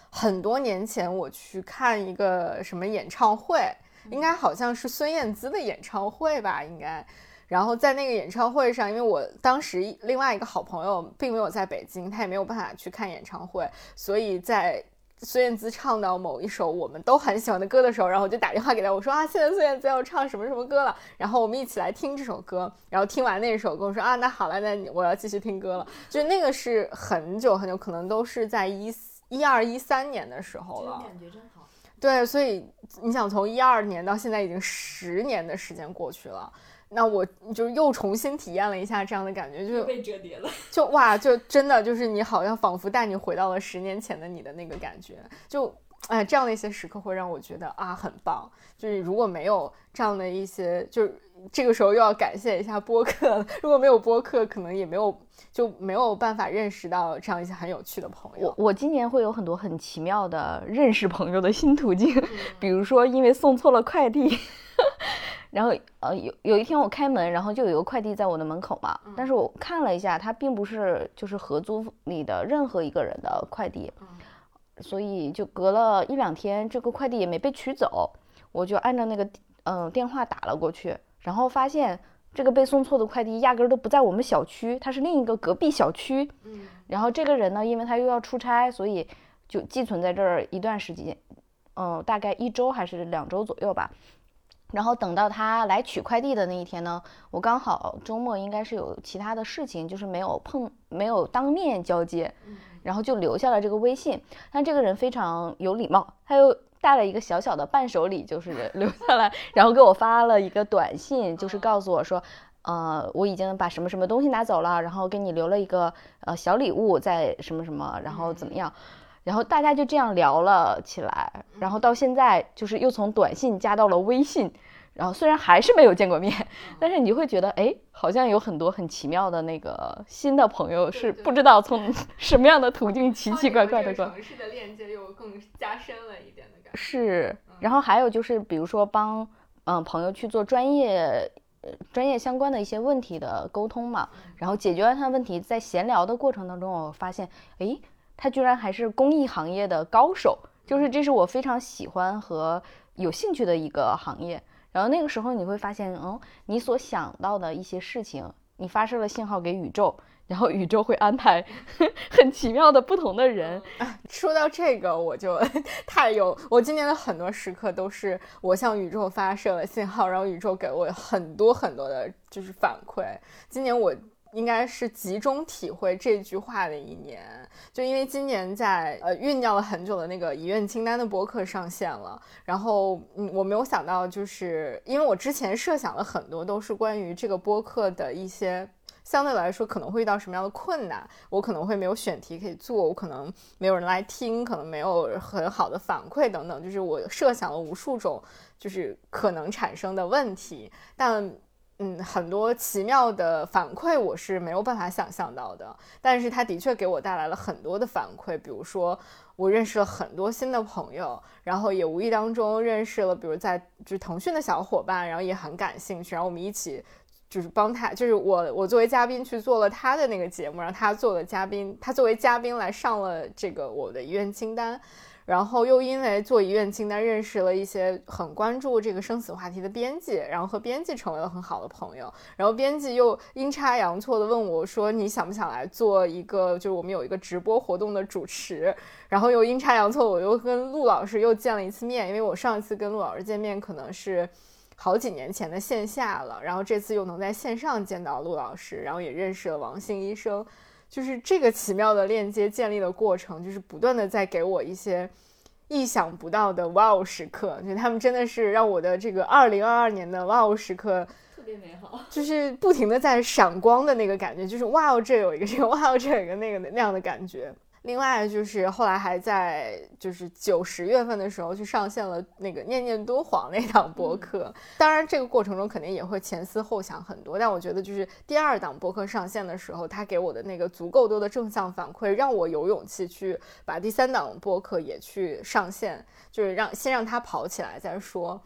很多年前我去看一个什么演唱会。应该好像是孙燕姿的演唱会吧，应该。然后在那个演唱会上，因为我当时另外一个好朋友并没有在北京，他也没有办法去看演唱会，所以在孙燕姿唱到某一首我们都很喜欢的歌的时候，然后我就打电话给他，我说啊，现在孙燕姿要唱什么什么歌了，然后我们一起来听这首歌。然后听完那首歌，我说啊，那好了，那我要继续听歌了。就那个是很久很久，可能都是在一一二一三年的时候了。感觉真好。对，所以你想从一二年到现在已经十年的时间过去了，那我就又重新体验了一下这样的感觉，就被折叠了，就哇，就真的就是你好像仿佛带你回到了十年前的你的那个感觉，就哎，这样的一些时刻会让我觉得啊很棒，就是如果没有这样的一些，就是这个时候又要感谢一下播客，如果没有播客，可能也没有。就没有办法认识到这样一些很有趣的朋友。我我今年会有很多很奇妙的认识朋友的新途径，比如说因为送错了快递，然后呃有有一天我开门，然后就有一个快递在我的门口嘛，但是我看了一下，它并不是就是合租里的任何一个人的快递，所以就隔了一两天，这个快递也没被取走，我就按照那个嗯电话打了过去，然后发现。这个被送错的快递压根儿都不在我们小区，它是另一个隔壁小区。嗯，然后这个人呢，因为他又要出差，所以就寄存在这儿一段时间，嗯，大概一周还是两周左右吧。然后等到他来取快递的那一天呢，我刚好周末应该是有其他的事情，就是没有碰，没有当面交接，然后就留下了这个微信。但这个人非常有礼貌，他又。带了一个小小的伴手礼，就是 留下来，然后给我发了一个短信，就是告诉我说，呃，我已经把什么什么东西拿走了，然后给你留了一个呃小礼物，在什么什么，然后怎么样，然后大家就这样聊了起来，然后到现在就是又从短信加到了微信，然后虽然还是没有见过面，但是你就会觉得，哎，好像有很多很奇妙的那个新的朋友，是不知道从什么样的途径奇奇怪怪的城市的链接又更加深了一点的感觉。是，然后还有就是，比如说帮嗯朋友去做专业专业相关的一些问题的沟通嘛，然后解决完他的问题，在闲聊的过程当中，我发现，哎，他居然还是公益行业的高手，就是这是我非常喜欢和有兴趣的一个行业。然后那个时候你会发现，嗯，你所想到的一些事情，你发射了信号给宇宙。然后宇宙会安排 很奇妙的不同的人。说到这个，我就 太有我今年的很多时刻都是我向宇宙发射了信号，然后宇宙给我很多很多的就是反馈。今年我应该是集中体会这句话的一年。就因为今年在呃酝酿了很久的那个遗愿清单的播客上线了，然后嗯，我没有想到，就是因为我之前设想了很多都是关于这个播客的一些。相对来说可能会遇到什么样的困难？我可能会没有选题可以做，我可能没有人来听，可能没有很好的反馈等等。就是我设想了无数种，就是可能产生的问题。但嗯，很多奇妙的反馈我是没有办法想象到的。但是它的确给我带来了很多的反馈，比如说我认识了很多新的朋友，然后也无意当中认识了，比如在就是腾讯的小伙伴，然后也很感兴趣，然后我们一起。就是帮他，就是我，我作为嘉宾去做了他的那个节目，让他做了嘉宾，他作为嘉宾来上了这个我的遗愿清单，然后又因为做遗愿清单认识了一些很关注这个生死话题的编辑，然后和编辑成为了很好的朋友，然后编辑又阴差阳错的问我说你想不想来做一个，就是我们有一个直播活动的主持，然后又阴差阳错我又跟陆老师又见了一次面，因为我上一次跟陆老师见面可能是。好几年前的线下了，然后这次又能在线上见到陆老师，然后也认识了王兴医生，就是这个奇妙的链接建立的过程，就是不断的在给我一些意想不到的哇哦时刻，就他们真的是让我的这个二零二二年的哇哦时刻特别美好，就是不停的在闪光的那个感觉，就是哇哦这有一个这个哇哦这有一个那个那样的感觉。另外就是后来还在就是九十月份的时候去上线了那个念念敦煌那档播客，当然这个过程中肯定也会前思后想很多，但我觉得就是第二档播客上线的时候，他给我的那个足够多的正向反馈，让我有勇气去把第三档播客也去上线，就是让先让它跑起来再说。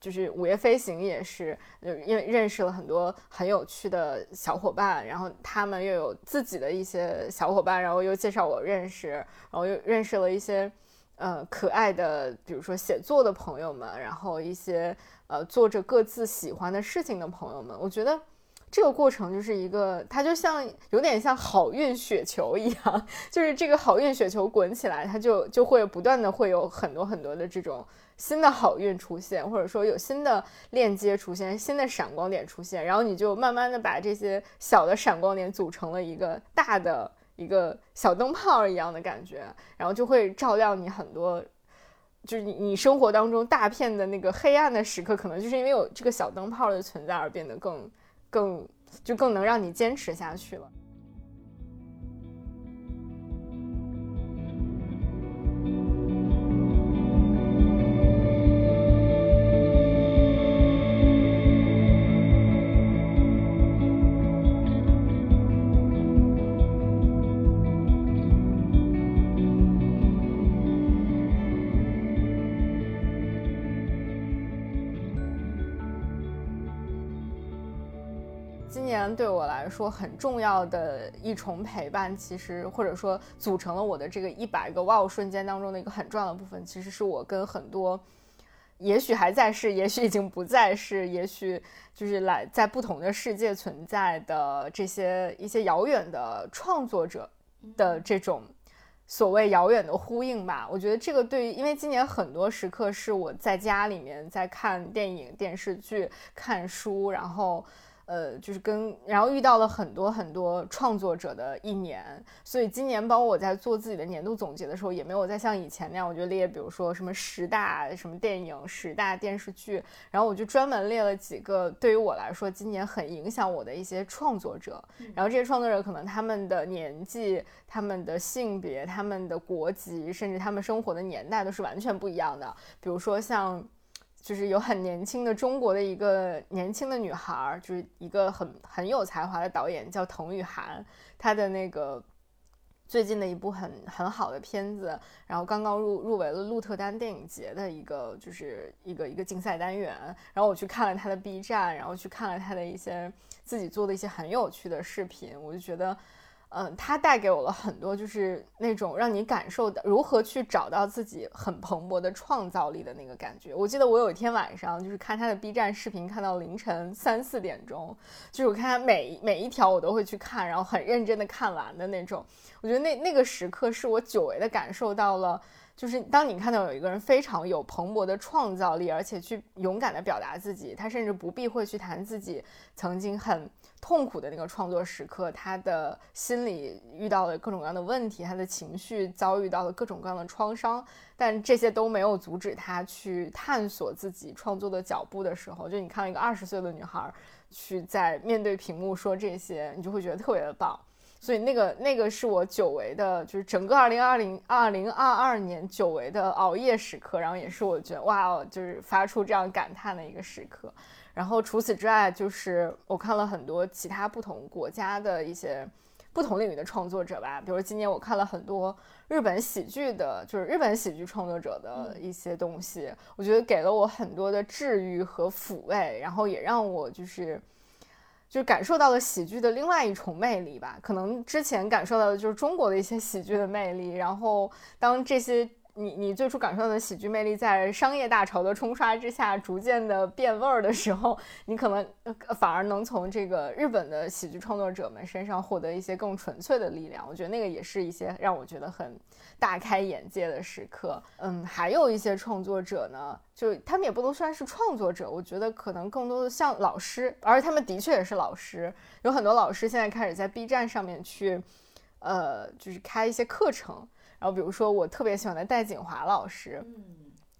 就是午夜飞行也是，因为认识了很多很有趣的小伙伴，然后他们又有自己的一些小伙伴，然后又介绍我认识，然后又认识了一些呃可爱的，比如说写作的朋友们，然后一些呃做着各自喜欢的事情的朋友们。我觉得这个过程就是一个，它就像有点像好运雪球一样，就是这个好运雪球滚起来，它就就会不断的会有很多很多的这种。新的好运出现，或者说有新的链接出现，新的闪光点出现，然后你就慢慢的把这些小的闪光点组成了一个大的一个小灯泡一样的感觉，然后就会照亮你很多，就是你你生活当中大片的那个黑暗的时刻，可能就是因为有这个小灯泡的存在而变得更更就更能让你坚持下去了。来说很重要的一重陪伴，其实或者说组成了我的这个一百个哇哦瞬间当中的一个很重要的部分，其实是我跟很多，也许还在世，也许已经不在世，也许就是来在不同的世界存在的这些一些遥远的创作者的这种所谓遥远的呼应吧。我觉得这个对于，因为今年很多时刻是我在家里面在看电影、电视剧、看书，然后。呃，就是跟，然后遇到了很多很多创作者的一年，所以今年包括我在做自己的年度总结的时候，也没有再像以前那样，我就列，比如说什么十大什么电影、十大电视剧，然后我就专门列了几个对于我来说今年很影响我的一些创作者，然后这些创作者可能他们的年纪、他们的性别、他们的国籍，甚至他们生活的年代都是完全不一样的，比如说像。就是有很年轻的中国的一个年轻的女孩，就是一个很很有才华的导演，叫滕雨涵。她的那个最近的一部很很好的片子，然后刚刚入入围了鹿特丹电影节的一个就是一个一个竞赛单元。然后我去看了她的 B 站，然后去看了她的一些自己做的一些很有趣的视频，我就觉得。嗯，它带给我了很多，就是那种让你感受到如何去找到自己很蓬勃的创造力的那个感觉。我记得我有一天晚上就是看他的 B 站视频，看到凌晨三四点钟，就是我看他每每一条我都会去看，然后很认真的看完的那种。我觉得那那个时刻是我久违的感受到了。就是当你看到有一个人非常有蓬勃的创造力，而且去勇敢的表达自己，他甚至不避讳去谈自己曾经很痛苦的那个创作时刻，他的心里遇到了各种各样的问题，他的情绪遭遇到了各种各样的创伤，但这些都没有阻止他去探索自己创作的脚步的时候，就你看到一个二十岁的女孩去在面对屏幕说这些，你就会觉得特别的棒。所以那个那个是我久违的，就是整个二零二零二零二二年久违的熬夜时刻，然后也是我觉得哇哦，就是发出这样感叹的一个时刻。然后除此之外，就是我看了很多其他不同国家的一些不同领域的创作者吧，比如今年我看了很多日本喜剧的，就是日本喜剧创作者的一些东西，我觉得给了我很多的治愈和抚慰，然后也让我就是。就感受到了喜剧的另外一重魅力吧，可能之前感受到的就是中国的一些喜剧的魅力，然后当这些。你你最初感受到的喜剧魅力，在商业大潮的冲刷之下，逐渐的变味儿的时候，你可能反而能从这个日本的喜剧创作者们身上获得一些更纯粹的力量。我觉得那个也是一些让我觉得很大开眼界的时刻。嗯，还有一些创作者呢，就他们也不能算是创作者，我觉得可能更多的像老师，而他们的确也是老师。有很多老师现在开始在 B 站上面去，呃，就是开一些课程。然后比如说我特别喜欢的戴锦华老师，嗯，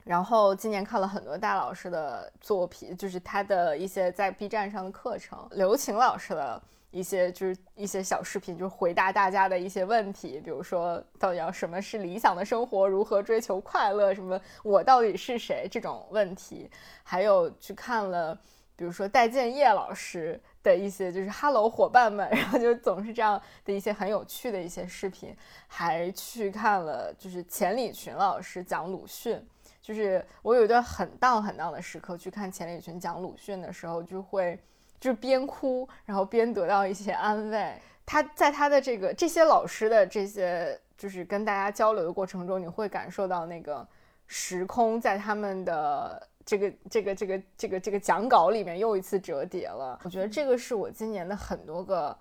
然后今年看了很多戴老师的作品，就是他的一些在 B 站上的课程，刘晴老师的一些就是一些小视频，就是回答大家的一些问题，比如说到底要什么是理想的生活，如何追求快乐，什么我到底是谁这种问题，还有去看了，比如说戴建业老师。的一些就是 Hello 伙伴们，然后就总是这样的一些很有趣的一些视频，还去看了就是钱理群老师讲鲁迅，就是我有一段很荡很荡的时刻去看钱理群讲鲁迅的时候，就会就是边哭然后边得到一些安慰。他在他的这个这些老师的这些就是跟大家交流的过程中，你会感受到那个时空在他们的。这个这个这个这个这个讲稿里面又一次折叠了，我觉得这个是我今年的很多个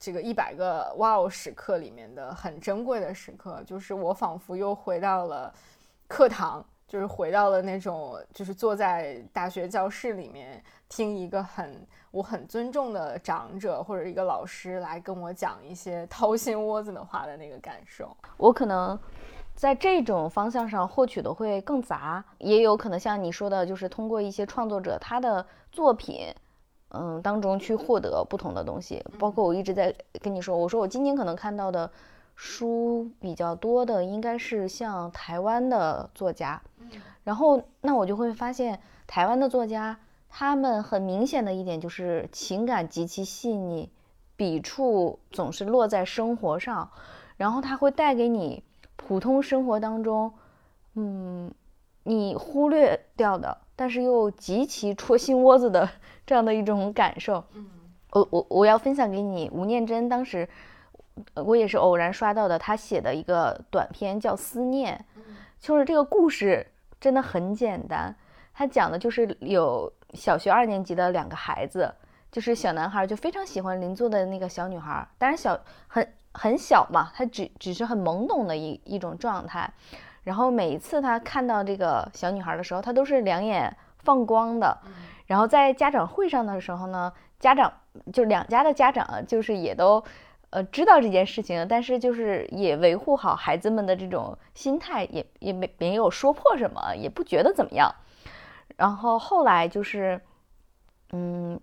这个一百个哇哦时刻里面的很珍贵的时刻，就是我仿佛又回到了课堂，就是回到了那种就是坐在大学教室里面听一个很我很尊重的长者或者一个老师来跟我讲一些掏心窝子的话的那个感受，我可能。在这种方向上获取的会更杂，也有可能像你说的，就是通过一些创作者他的作品，嗯，当中去获得不同的东西。包括我一直在跟你说，我说我今年可能看到的书比较多的，应该是像台湾的作家。然后那我就会发现，台湾的作家他们很明显的一点就是情感极其细腻，笔触总是落在生活上，然后他会带给你。普通生活当中，嗯，你忽略掉的，但是又极其戳心窝子的这样的一种感受。嗯，我我我要分享给你，吴念真当时，我也是偶然刷到的，他写的一个短片叫《思念》，就是这个故事真的很简单，他讲的就是有小学二年级的两个孩子，就是小男孩就非常喜欢邻座的那个小女孩，当然小很。很小嘛，他只只是很懵懂的一一种状态，然后每一次他看到这个小女孩的时候，他都是两眼放光的。然后在家长会上的时候呢，家长就两家的家长就是也都呃知道这件事情，但是就是也维护好孩子们的这种心态，也也没没有说破什么，也不觉得怎么样。然后后来就是嗯。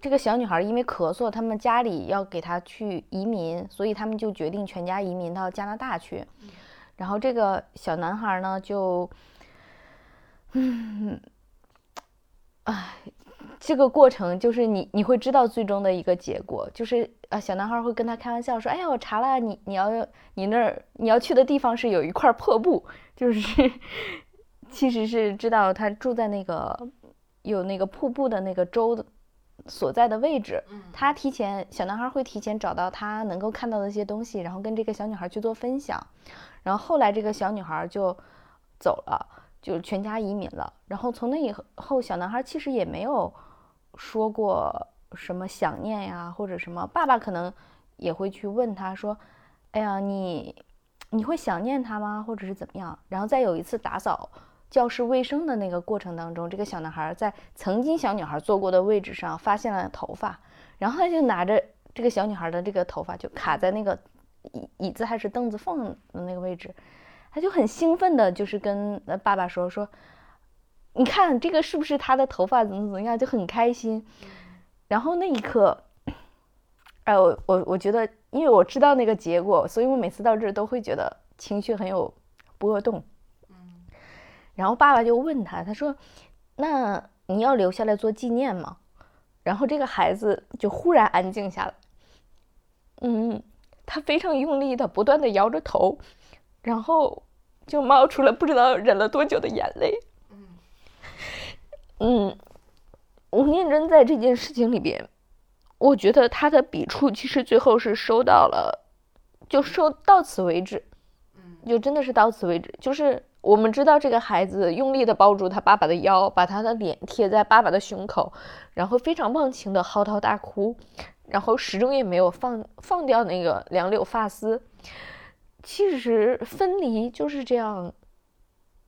这个小女孩因为咳嗽，他们家里要给她去移民，所以他们就决定全家移民到加拿大去。然后这个小男孩呢，就，嗯，哎，这个过程就是你你会知道最终的一个结果，就是啊，小男孩会跟他开玩笑说：“哎呀，我查了，你你要你那儿你要去的地方是有一块破布，就是 其实是知道他住在那个有那个瀑布的那个州的。”所在的位置，他提前小男孩会提前找到他能够看到的一些东西，然后跟这个小女孩去做分享。然后后来这个小女孩就走了，就全家移民了。然后从那以后，小男孩其实也没有说过什么想念呀，或者什么。爸爸可能也会去问他说：“哎呀，你你会想念他吗？或者是怎么样？然后再有一次打扫教室卫生的那个过程当中，这个小男孩在曾经小女孩坐过的位置上发现了头发，然后他就拿着这个小女孩的这个头发就卡在那个椅椅子还是凳子缝的那个位置，他就很兴奋的，就是跟爸爸说说，你看这个是不是他的头发？怎么怎么样？就很开心。然后那一刻，哎，我我我觉得。因为我知道那个结果，所以我每次到这儿都会觉得情绪很有波动。嗯，然后爸爸就问他，他说：“那你要留下来做纪念吗？”然后这个孩子就忽然安静下来。嗯，他非常用力的不断的摇着头，然后就冒出了不知道忍了多久的眼泪。嗯，嗯，吴念真在这件事情里边。我觉得他的笔触其实最后是收到了，就收到此为止，嗯，就真的是到此为止。就是我们知道这个孩子用力的抱住他爸爸的腰，把他的脸贴在爸爸的胸口，然后非常忘情的嚎啕大哭，然后始终也没有放放掉那个两绺发丝。其实分离就是这样，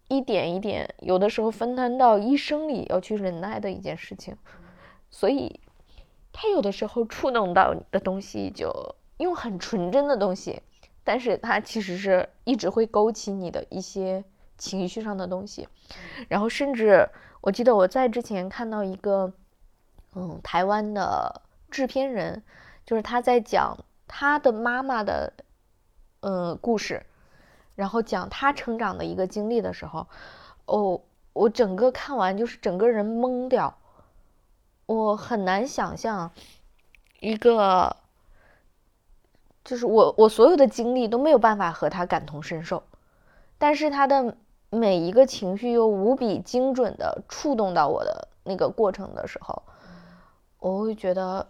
一点一点，有的时候分摊到一生里要去忍耐的一件事情，所以。他有的时候触动到你的东西，就用很纯真的东西，但是他其实是一直会勾起你的一些情绪上的东西。然后甚至我记得我在之前看到一个，嗯，台湾的制片人，就是他在讲他的妈妈的，嗯，故事，然后讲他成长的一个经历的时候，哦，我整个看完就是整个人懵掉。我很难想象，一个就是我我所有的经历都没有办法和他感同身受，但是他的每一个情绪又无比精准的触动到我的那个过程的时候，我会觉得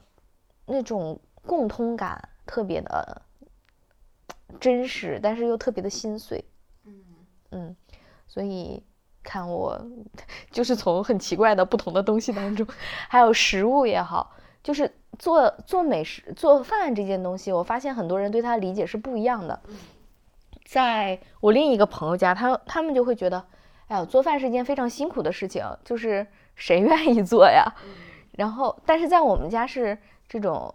那种共通感特别的真实，但是又特别的心碎。嗯嗯，所以。看我，就是从很奇怪的不同的东西当中，还有食物也好，就是做做美食、做饭这件东西，我发现很多人对它理解是不一样的。在我另一个朋友家，他他们就会觉得，哎呀，做饭是一件非常辛苦的事情，就是谁愿意做呀？然后，但是在我们家是这种，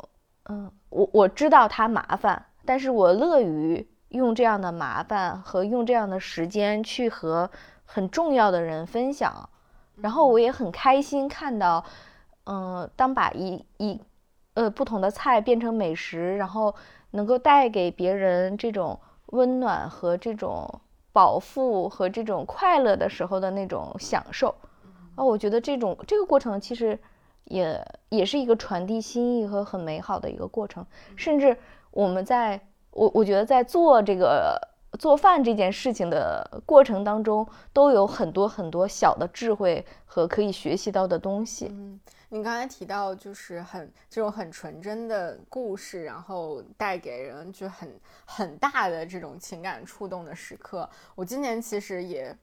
嗯，我我知道它麻烦，但是我乐于用这样的麻烦和用这样的时间去和。很重要的人分享，然后我也很开心看到，嗯，当把一一呃不同的菜变成美食，然后能够带给别人这种温暖和这种饱腹和这种快乐的时候的那种享受，啊，我觉得这种这个过程其实也也是一个传递心意和很美好的一个过程，甚至我们在我我觉得在做这个。做饭这件事情的过程当中，都有很多很多小的智慧和可以学习到的东西。嗯，你刚才提到就是很这种很纯真的故事，然后带给人就很很大的这种情感触动的时刻。我今年其实也。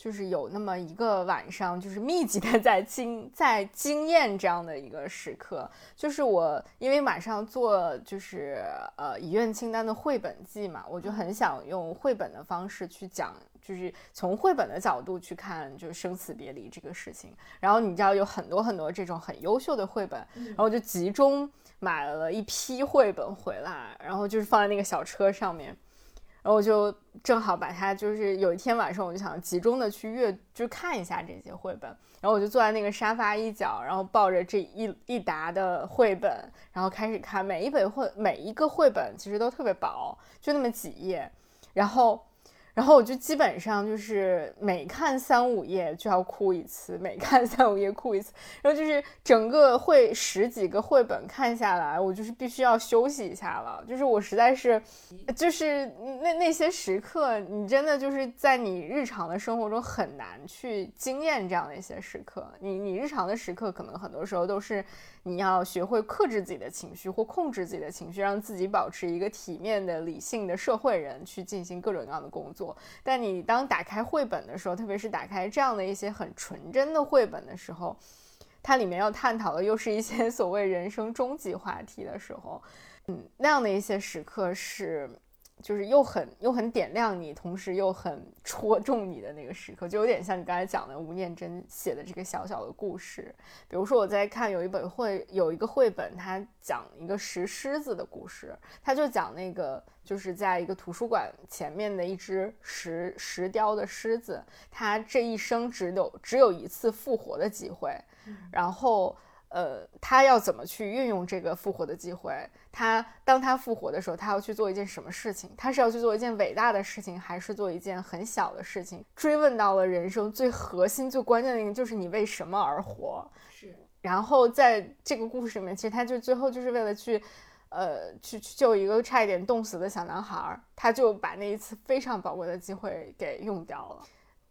就是有那么一个晚上，就是密集的在经在经验这样的一个时刻，就是我因为马上做就是呃遗愿清单的绘本季嘛，我就很想用绘本的方式去讲，就是从绘本的角度去看，就是生死别离这个事情。然后你知道有很多很多这种很优秀的绘本，然后就集中买了一批绘本回来，然后就是放在那个小车上面。然后我就正好把它，就是有一天晚上，我就想集中的去阅，就看一下这些绘本。然后我就坐在那个沙发一角，然后抱着这一一沓的绘本，然后开始看。每一本绘，每一个绘本其实都特别薄，就那么几页。然后。然后我就基本上就是每看三五页就要哭一次，每看三五页哭一次。然后就是整个会十几个绘本看下来，我就是必须要休息一下了。就是我实在是，就是那那些时刻，你真的就是在你日常的生活中很难去经验这样的一些时刻。你你日常的时刻可能很多时候都是。你要学会克制自己的情绪或控制自己的情绪，让自己保持一个体面的、理性的社会人去进行各种各样的工作。但你当打开绘本的时候，特别是打开这样的一些很纯真的绘本的时候，它里面要探讨的又是一些 所谓人生终极话题的时候，嗯，那样的一些时刻是就是又很又很点亮你，同时又很戳中你的那个时刻，就有点像你刚才讲的吴念真写的这个小小的故事。比如说我在看有一本绘有一个绘本，它讲一个石狮子的故事，它就讲那个就是在一个图书馆前面的一只石石雕的狮子，它这一生只有只有一次复活的机会，然后。呃，他要怎么去运用这个复活的机会？他当他复活的时候，他要去做一件什么事情？他是要去做一件伟大的事情，还是做一件很小的事情？追问到了人生最核心、最关键的一个，就是你为什么而活？是。然后在这个故事里面，其实他就最后就是为了去，呃，去去救一个差一点冻死的小男孩，他就把那一次非常宝贵的机会给用掉了。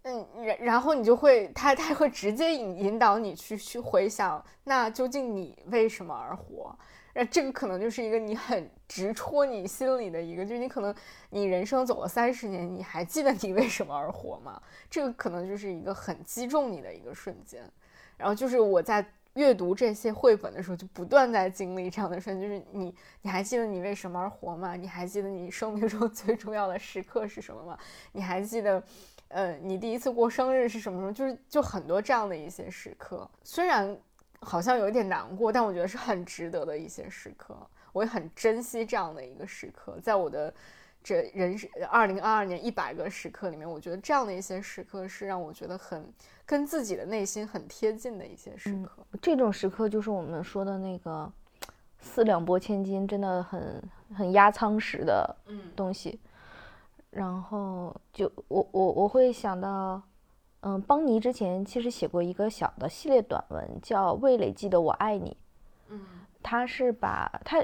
嗯，然然后你就会，他他会直接引引导你去去回想，那究竟你为什么而活？那这个可能就是一个你很直戳你心里的一个，就是你可能你人生走了三十年，你还记得你为什么而活吗？这个可能就是一个很击中你的一个瞬间。然后就是我在阅读这些绘本的时候，就不断在经历这样的瞬间，就是你你还记得你为什么而活吗？你还记得你生命中 最重要的时刻是什么吗？你还记得？呃，你第一次过生日是什么时候？就是就很多这样的一些时刻，虽然好像有一点难过，但我觉得是很值得的一些时刻。我也很珍惜这样的一个时刻，在我的这人生二零二二年一百个时刻里面，我觉得这样的一些时刻是让我觉得很跟自己的内心很贴近的一些时刻。这种时刻就是我们说的那个四两拨千斤，真的很很压舱石的东西。然后就我我我会想到，嗯，邦尼之前其实写过一个小的系列短文，叫《味蕾记得我爱你》。嗯，他是把他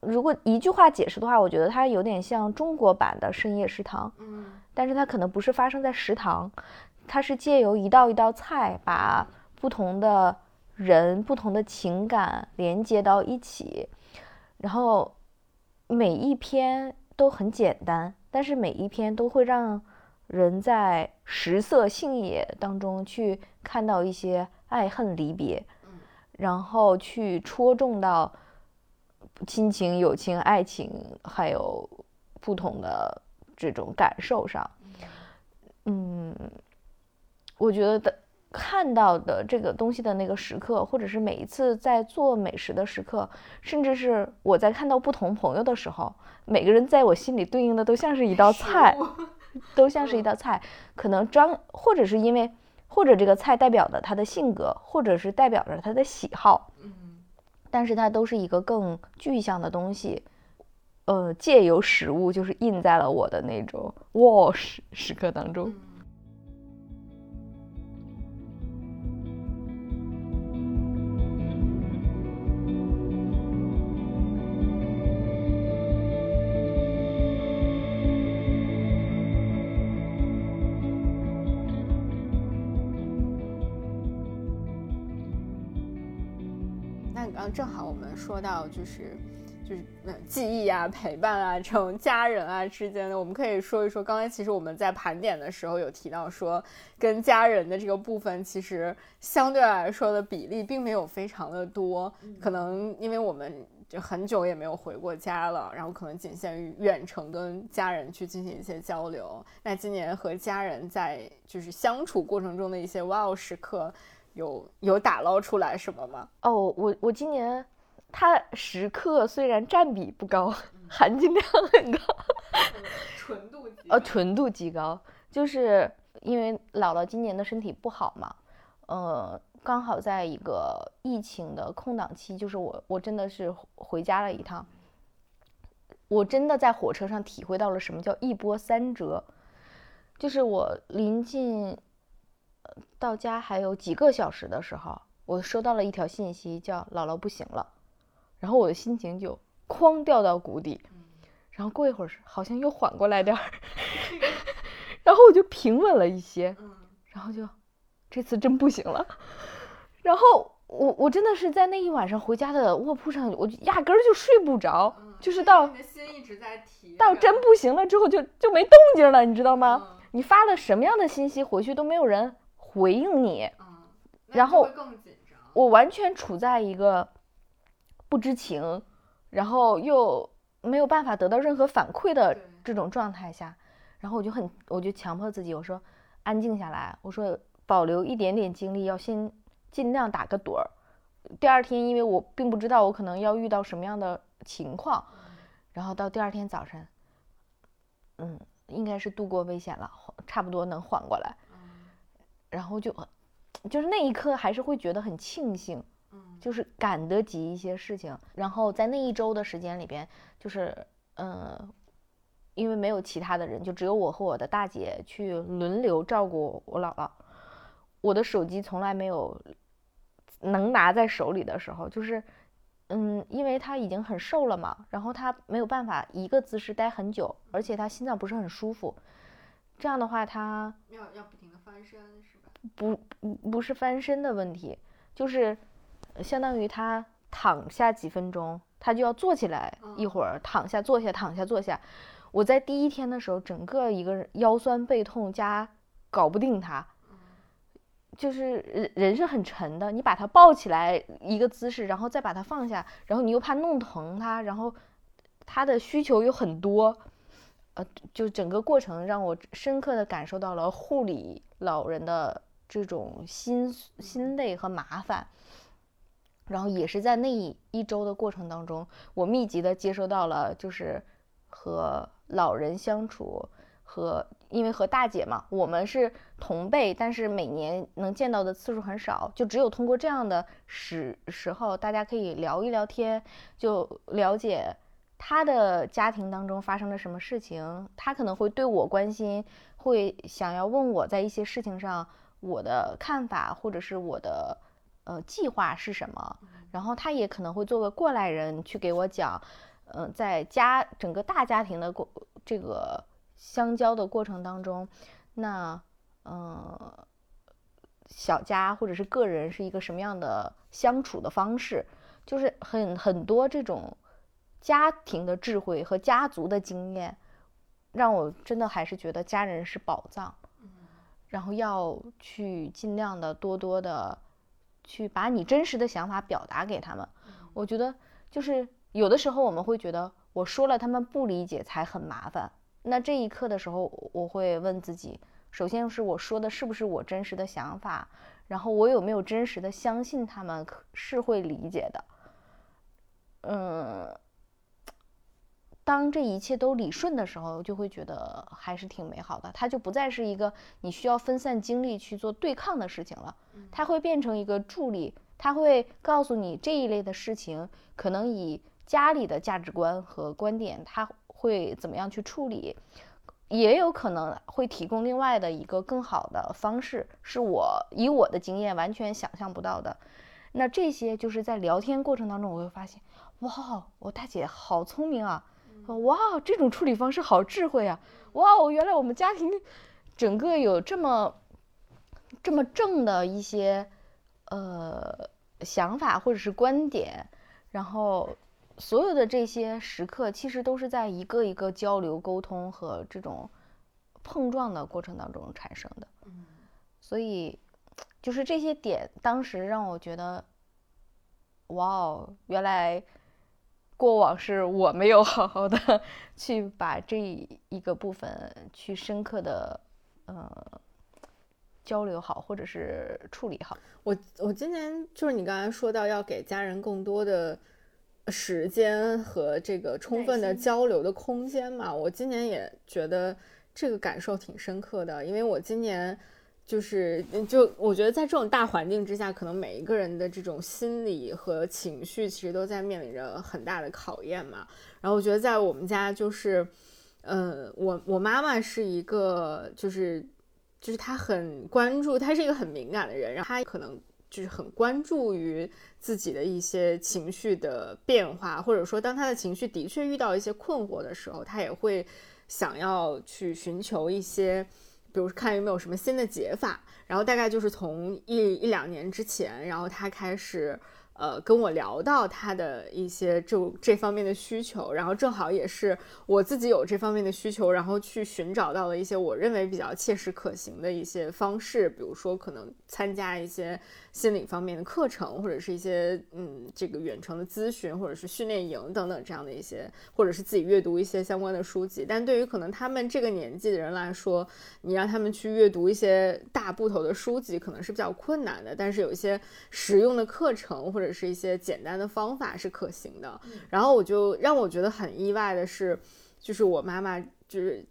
如果一句话解释的话，我觉得他有点像中国版的深夜食堂。嗯，但是它可能不是发生在食堂，它是借由一道一道菜，把不同的人、不同的情感连接到一起，然后每一篇都很简单。但是每一篇都会让人在食色性也当中去看到一些爱恨离别，然后去戳中到亲情、友情、爱情，还有不同的这种感受上。嗯，我觉得看到的这个东西的那个时刻，或者是每一次在做美食的时刻，甚至是我在看到不同朋友的时候。每个人在我心里对应的都像是一道菜，都像是一道菜。可能张，或者是因为，或者这个菜代表的他的性格，或者是代表着他的喜好。嗯，但是它都是一个更具象的东西。呃，借由食物，就是印在了我的那种 wash 时刻当中。正好我们说到就是就是记忆啊、陪伴啊这种家人啊之间的，我们可以说一说。刚才其实我们在盘点的时候有提到说，跟家人的这个部分其实相对来说的比例并没有非常的多，可能因为我们就很久也没有回过家了，然后可能仅限于远程跟家人去进行一些交流。那今年和家人在就是相处过程中的一些 wow 时刻。有有打捞出来什么吗？哦，我我今年，它时刻虽然占比不高，含金量很高，纯度呃纯度极高，就是因为姥姥今年的身体不好嘛，呃，刚好在一个疫情的空档期，就是我我真的是回家了一趟，我真的在火车上体会到了什么叫一波三折，就是我临近。到家还有几个小时的时候，我收到了一条信息，叫姥姥不行了，然后我的心情就哐掉到谷底，然后过一会儿好像又缓过来点儿，然后我就平稳了一些，然后就这次真不行了，然后我我真的是在那一晚上回家的卧铺上，我压根儿就睡不着，就是到 心一直在提到真不行了之后就就没动静了，你知道吗？你发了什么样的信息回去都没有人。回应你，然后我完全处在一个不知情，然后又没有办法得到任何反馈的这这种状态下，然后我就很，我就强迫自己，我说安静下来，我说保留一点点精力，要先尽量打个盹儿。第二天，因为我并不知道我可能要遇到什么样的情况，然后到第二天早晨，嗯，应该是度过危险了，差不多能缓过来。然后就，就是那一刻还是会觉得很庆幸，就是赶得及一些事情。然后在那一周的时间里边，就是嗯，因为没有其他的人，就只有我和我的大姐去轮流照顾我姥姥。我的手机从来没有。能拿在手里的时候，就是，嗯，因为他已经很瘦了嘛，然后他没有办法一个姿势待很久，而且他心脏不是很舒服，这样的话他要要不停的翻身是吧？不不不是翻身的问题，就是相当于他躺下几分钟，他就要坐起来一会儿，躺下坐下躺下坐下。我在第一天的时候，整个一个腰酸背痛加搞不定他。就是人人是很沉的，你把他抱起来一个姿势，然后再把他放下，然后你又怕弄疼他，然后他的需求又很多，呃，就整个过程让我深刻的感受到了护理老人的这种心心累和麻烦。然后也是在那一一周的过程当中，我密集的接收到了就是和老人相处和。因为和大姐嘛，我们是同辈，但是每年能见到的次数很少，就只有通过这样的时时候，大家可以聊一聊天，就了解他的家庭当中发生了什么事情，他可能会对我关心，会想要问我在一些事情上我的看法，或者是我的呃计划是什么，然后他也可能会作为过来人去给我讲，嗯，在家整个大家庭的过这个。相交的过程当中，那嗯，小家或者是个人是一个什么样的相处的方式？就是很很多这种家庭的智慧和家族的经验，让我真的还是觉得家人是宝藏。然后要去尽量的多多的去把你真实的想法表达给他们。我觉得就是有的时候我们会觉得我说了他们不理解才很麻烦。那这一刻的时候，我会问自己：首先是我说的是不是我真实的想法，然后我有没有真实的相信他们是会理解的。嗯，当这一切都理顺的时候，就会觉得还是挺美好的。它就不再是一个你需要分散精力去做对抗的事情了，它会变成一个助力。它会告诉你这一类的事情，可能以家里的价值观和观点，它。会怎么样去处理，也有可能会提供另外的一个更好的方式，是我以我的经验完全想象不到的。那这些就是在聊天过程当中，我会发现，哇，我大姐好聪明啊！哇，这种处理方式好智慧啊！哇，哦原来我们家庭整个有这么这么正的一些呃想法或者是观点，然后。所有的这些时刻，其实都是在一个一个交流、沟通和这种碰撞的过程当中产生的。嗯，所以就是这些点，当时让我觉得，哇哦，原来过往是我没有 好好的 去把这一个部分去深刻的呃交流好，或者是处理好。我我今年就是你刚才说到要给家人更多的。时间和这个充分的交流的空间嘛，我今年也觉得这个感受挺深刻的，因为我今年就是就我觉得在这种大环境之下，可能每一个人的这种心理和情绪其实都在面临着很大的考验嘛。然后我觉得在我们家就是，嗯，我我妈妈是一个就是就是她很关注，她是一个很敏感的人，然后她可能。就是很关注于自己的一些情绪的变化，或者说，当他的情绪的确遇到一些困惑的时候，他也会想要去寻求一些，比如看有没有什么新的解法。然后大概就是从一一两年之前，然后他开始呃，跟我聊到他的一些就这方面的需求，然后正好也是我自己有这方面的需求，然后去寻找到了一些我认为比较切实可行的一些方式，比如说可能参加一些心理方面的课程，或者是一些嗯这个远程的咨询，或者是训练营等等这样的一些，或者是自己阅读一些相关的书籍。但对于可能他们这个年纪的人来说，你让他们去阅读一些大部头的书籍，可能是比较困难的。但是有一些实用的课程或者是一些简单的方法是可行的，然后我就让我觉得很意外的是，就是我妈妈就是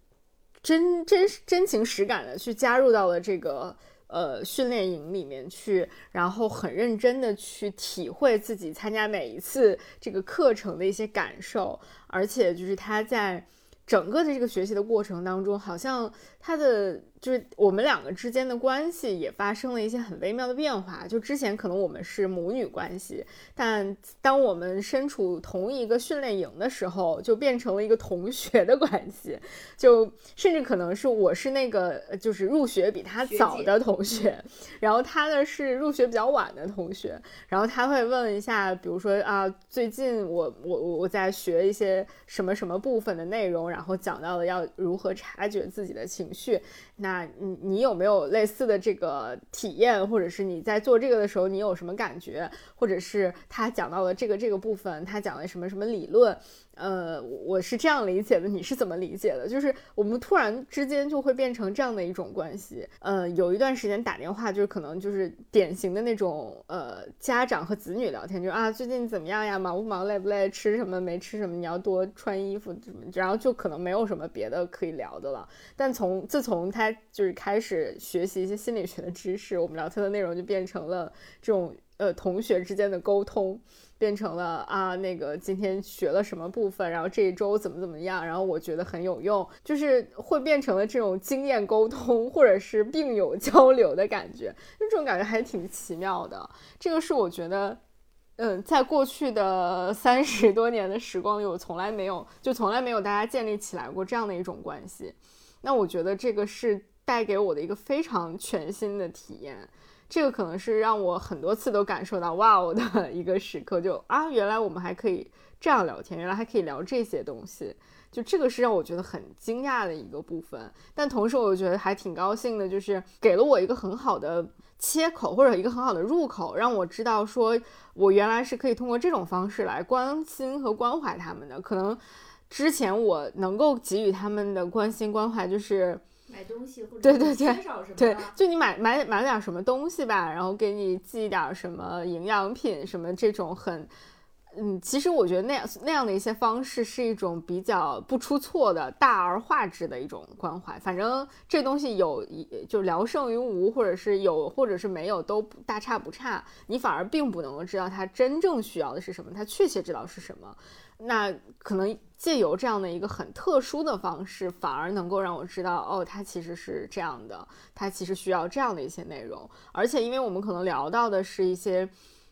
真真真情实感的去加入到了这个呃训练营里面去，然后很认真的去体会自己参加每一次这个课程的一些感受，而且就是他在整个的这个学习的过程当中，好像他的。就是我们两个之间的关系也发生了一些很微妙的变化。就之前可能我们是母女关系，但当我们身处同一个训练营的时候，就变成了一个同学的关系。就甚至可能是我是那个就是入学比他早的同学，然后他呢是入学比较晚的同学。然后他会问一下，比如说啊，最近我我我在学一些什么什么部分的内容，然后讲到了要如何察觉自己的情绪。那那你你有没有类似的这个体验，或者是你在做这个的时候，你有什么感觉，或者是他讲到了这个这个部分，他讲了什么什么理论？呃，我是这样理解的，你是怎么理解的？就是我们突然之间就会变成这样的一种关系。呃，有一段时间打电话，就是可能就是典型的那种呃家长和子女聊天，就啊最近怎么样呀？忙不忙？累不累？吃什么没吃什么？你要多穿衣服什么？然后就可能没有什么别的可以聊的了。但从自从他就是开始学习一些心理学的知识，我们聊天的内容就变成了这种呃同学之间的沟通。变成了啊，那个今天学了什么部分，然后这一周怎么怎么样，然后我觉得很有用，就是会变成了这种经验沟通或者是病友交流的感觉，就这种感觉还挺奇妙的。这个是我觉得，嗯，在过去的三十多年的时光里，我从来没有，就从来没有大家建立起来过这样的一种关系。那我觉得这个是带给我的一个非常全新的体验。这个可能是让我很多次都感受到哇哦的 一个时刻，就啊，原来我们还可以这样聊天，原来还可以聊这些东西，就这个是让我觉得很惊讶的一个部分。但同时，我觉得还挺高兴的，就是给了我一个很好的切口或者一个很好的入口，让我知道说我原来是可以通过这种方式来关心和关怀他们的。可能之前我能够给予他们的关心关怀就是。买东西或者对对对对，就你买买买点什么东西吧，然后给你寄点什么营养品什么这种很，嗯，其实我觉得那样那样的一些方式是一种比较不出错的大而化之的一种关怀。反正这东西有就聊胜于无，或者是有或者是没有都大差不差，你反而并不能够知道他真正需要的是什么，他确切知道是什么。那可能借由这样的一个很特殊的方式，反而能够让我知道，哦，他其实是这样的，他其实需要这样的一些内容。而且，因为我们可能聊到的是一些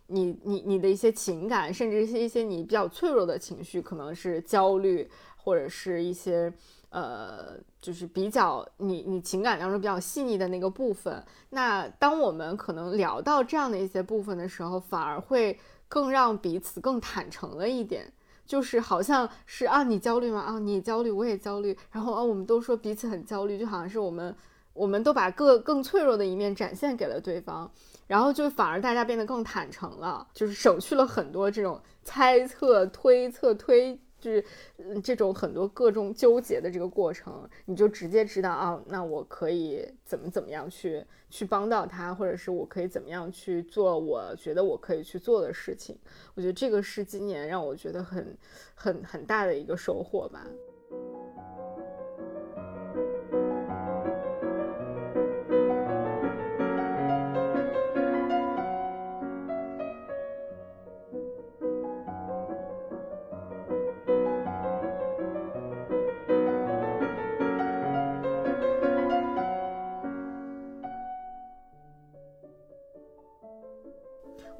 你、你、你的一些情感，甚至是一些你比较脆弱的情绪，可能是焦虑，或者是一些呃，就是比较你、你情感当中比较细腻的那个部分。那当我们可能聊到这样的一些部分的时候，反而会更让彼此更坦诚了一点。就是好像是啊，你焦虑吗？啊，你焦虑，我也焦虑。然后啊，我们都说彼此很焦虑，就好像是我们，我们都把各更脆弱的一面展现给了对方，然后就反而大家变得更坦诚了，就是省去了很多这种猜测、推测、推。就是，这种很多各种纠结的这个过程，你就直接知道啊，那我可以怎么怎么样去去帮到他，或者是我可以怎么样去做我觉得我可以去做的事情。我觉得这个是今年让我觉得很很很大的一个收获吧。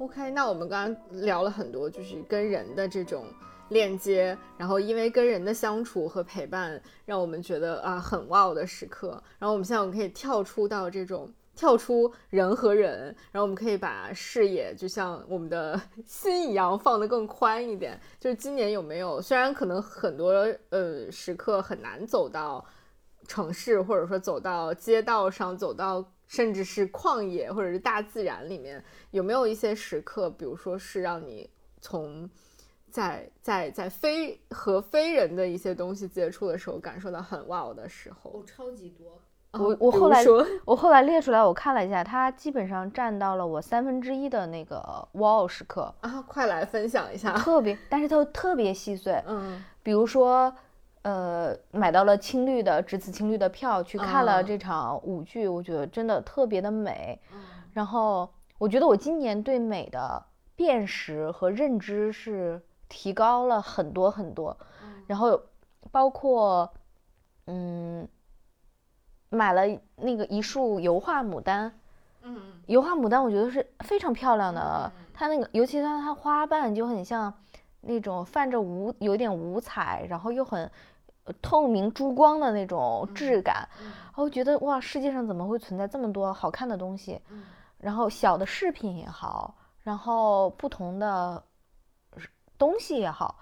OK，那我们刚刚聊了很多，就是跟人的这种链接，然后因为跟人的相处和陪伴，让我们觉得啊很 wow 的时刻。然后我们现在我们可以跳出到这种跳出人和人，然后我们可以把视野就像我们的 心一样放得更宽一点。就是今年有没有？虽然可能很多呃时刻很难走到城市，或者说走到街道上，走到甚至是旷野或者是大自然里面，有没有一些时刻，比如说是让你从在在在非和非人的一些东西接触的时候，感受到很 wow 的时候？哦超级多。我我后来我后来列出来，我看了一下，它基本上占到了我三分之一的那个 wow 时刻啊！快来分享一下，特别，但是它特别细碎，嗯，比如说，呃，买到了青绿的只此青绿的票，去看了这场舞剧，我觉得真的特别的美。然后我觉得我今年对美的辨识和认知是提高了很多很多，然后包括，嗯。买了那个一束油画牡丹，嗯，油画牡丹我觉得是非常漂亮的，它那个尤其它它花瓣就很像那种泛着五有点五彩，然后又很透明珠光的那种质感，然后觉得哇，世界上怎么会存在这么多好看的东西？然后小的饰品也好，然后不同的东西也好，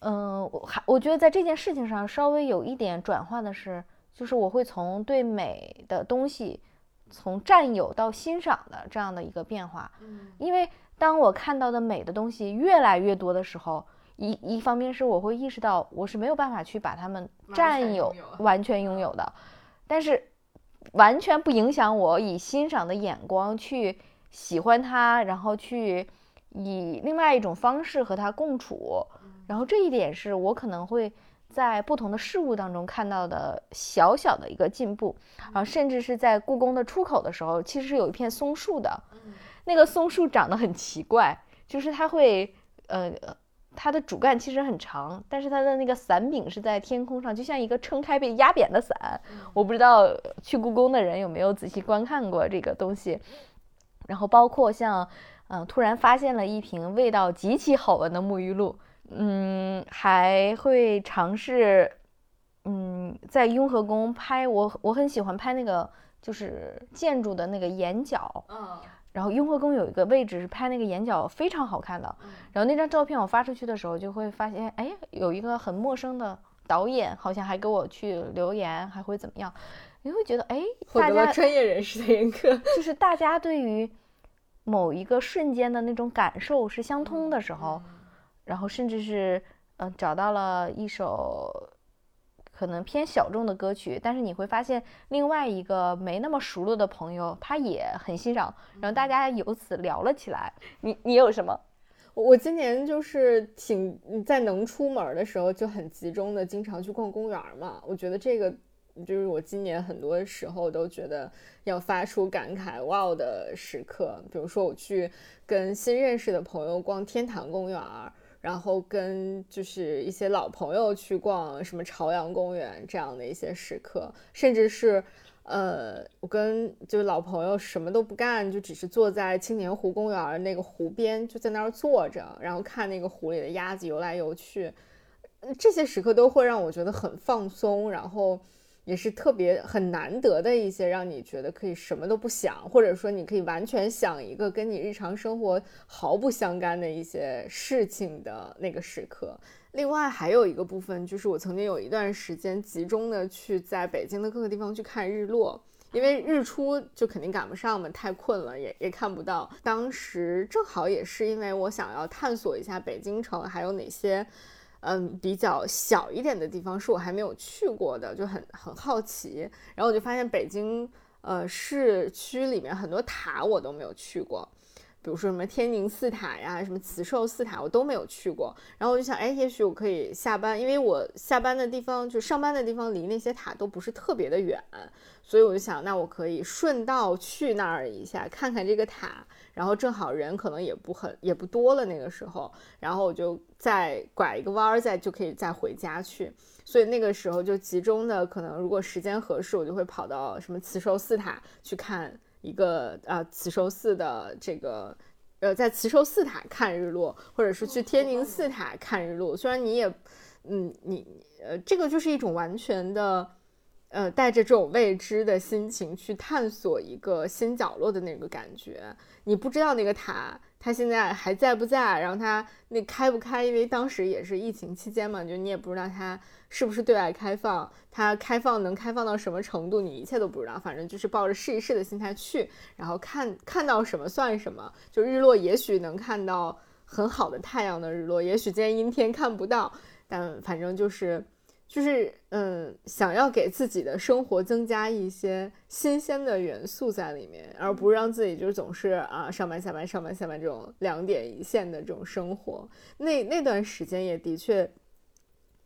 嗯，我还我觉得在这件事情上稍微有一点转化的是。就是我会从对美的东西，从占有到欣赏的这样的一个变化。嗯，因为当我看到的美的东西越来越多的时候，一一方面是我会意识到我是没有办法去把它们占有完全拥有的，但是完全不影响我以欣赏的眼光去喜欢它，然后去以另外一种方式和它共处。然后这一点是我可能会。在不同的事物当中看到的小小的一个进步，然后甚至是在故宫的出口的时候，其实是有一片松树的，那个松树长得很奇怪，就是它会，呃，它的主干其实很长，但是它的那个伞柄是在天空上，就像一个撑开被压扁的伞。我不知道去故宫的人有没有仔细观看过这个东西，然后包括像，嗯，突然发现了一瓶味道极其好闻的沐浴露。嗯，还会尝试，嗯，在雍和宫拍我，我很喜欢拍那个就是建筑的那个眼角，嗯，然后雍和宫有一个位置是拍那个眼角非常好看的，然后那张照片我发出去的时候，就会发现，哎，有一个很陌生的导演，好像还给我去留言，还会怎么样？你会觉得，哎，大家专业人士的认可，就是大家对于某一个瞬间的那种感受是相通的时候。然后甚至是，呃，找到了一首可能偏小众的歌曲，但是你会发现另外一个没那么熟络的朋友，他也很欣赏，然后大家由此聊了起来。你你有什么？我今年就是挺在能出门的时候就很集中的，经常去逛公园嘛。我觉得这个就是我今年很多时候都觉得要发出感慨哇的时刻。比如说我去跟新认识的朋友逛天坛公园。然后跟就是一些老朋友去逛什么朝阳公园这样的一些时刻，甚至是，呃，我跟就是老朋友什么都不干，就只是坐在青年湖公园那个湖边，就在那儿坐着，然后看那个湖里的鸭子游来游去，这些时刻都会让我觉得很放松，然后。也是特别很难得的一些，让你觉得可以什么都不想，或者说你可以完全想一个跟你日常生活毫不相干的一些事情的那个时刻。另外还有一个部分，就是我曾经有一段时间集中的去在北京的各个地方去看日落，因为日出就肯定赶不上嘛，太困了，也也看不到。当时正好也是因为我想要探索一下北京城还有哪些。嗯，比较小一点的地方是我还没有去过的，就很很好奇。然后我就发现北京呃市区里面很多塔我都没有去过，比如说什么天宁寺塔呀，什么慈寿寺塔我都没有去过。然后我就想，哎，也许我可以下班，因为我下班的地方就上班的地方离那些塔都不是特别的远，所以我就想，那我可以顺道去那儿一下，看看这个塔。然后正好人可能也不很也不多了那个时候，然后我就再拐一个弯儿，再就可以再回家去。所以那个时候就集中的可能，如果时间合适，我就会跑到什么慈寿寺塔去看一个啊慈寿寺的这个呃，在慈寿寺塔看日落，或者是去天宁寺塔看日落。虽然你也嗯你呃这个就是一种完全的呃，带着这种未知的心情去探索一个新角落的那个感觉。你不知道那个塔它现在还在不在，然后它那开不开，因为当时也是疫情期间嘛，就你也不知道它是不是对外开放，它开放能开放到什么程度，你一切都不知道。反正就是抱着试一试的心态去，然后看看到什么算什么。就日落，也许能看到很好的太阳的日落，也许今天阴天看不到，但反正就是。就是嗯，想要给自己的生活增加一些新鲜的元素在里面，而不是让自己就是总是啊上班下班上班下班这种两点一线的这种生活。那那段时间也的确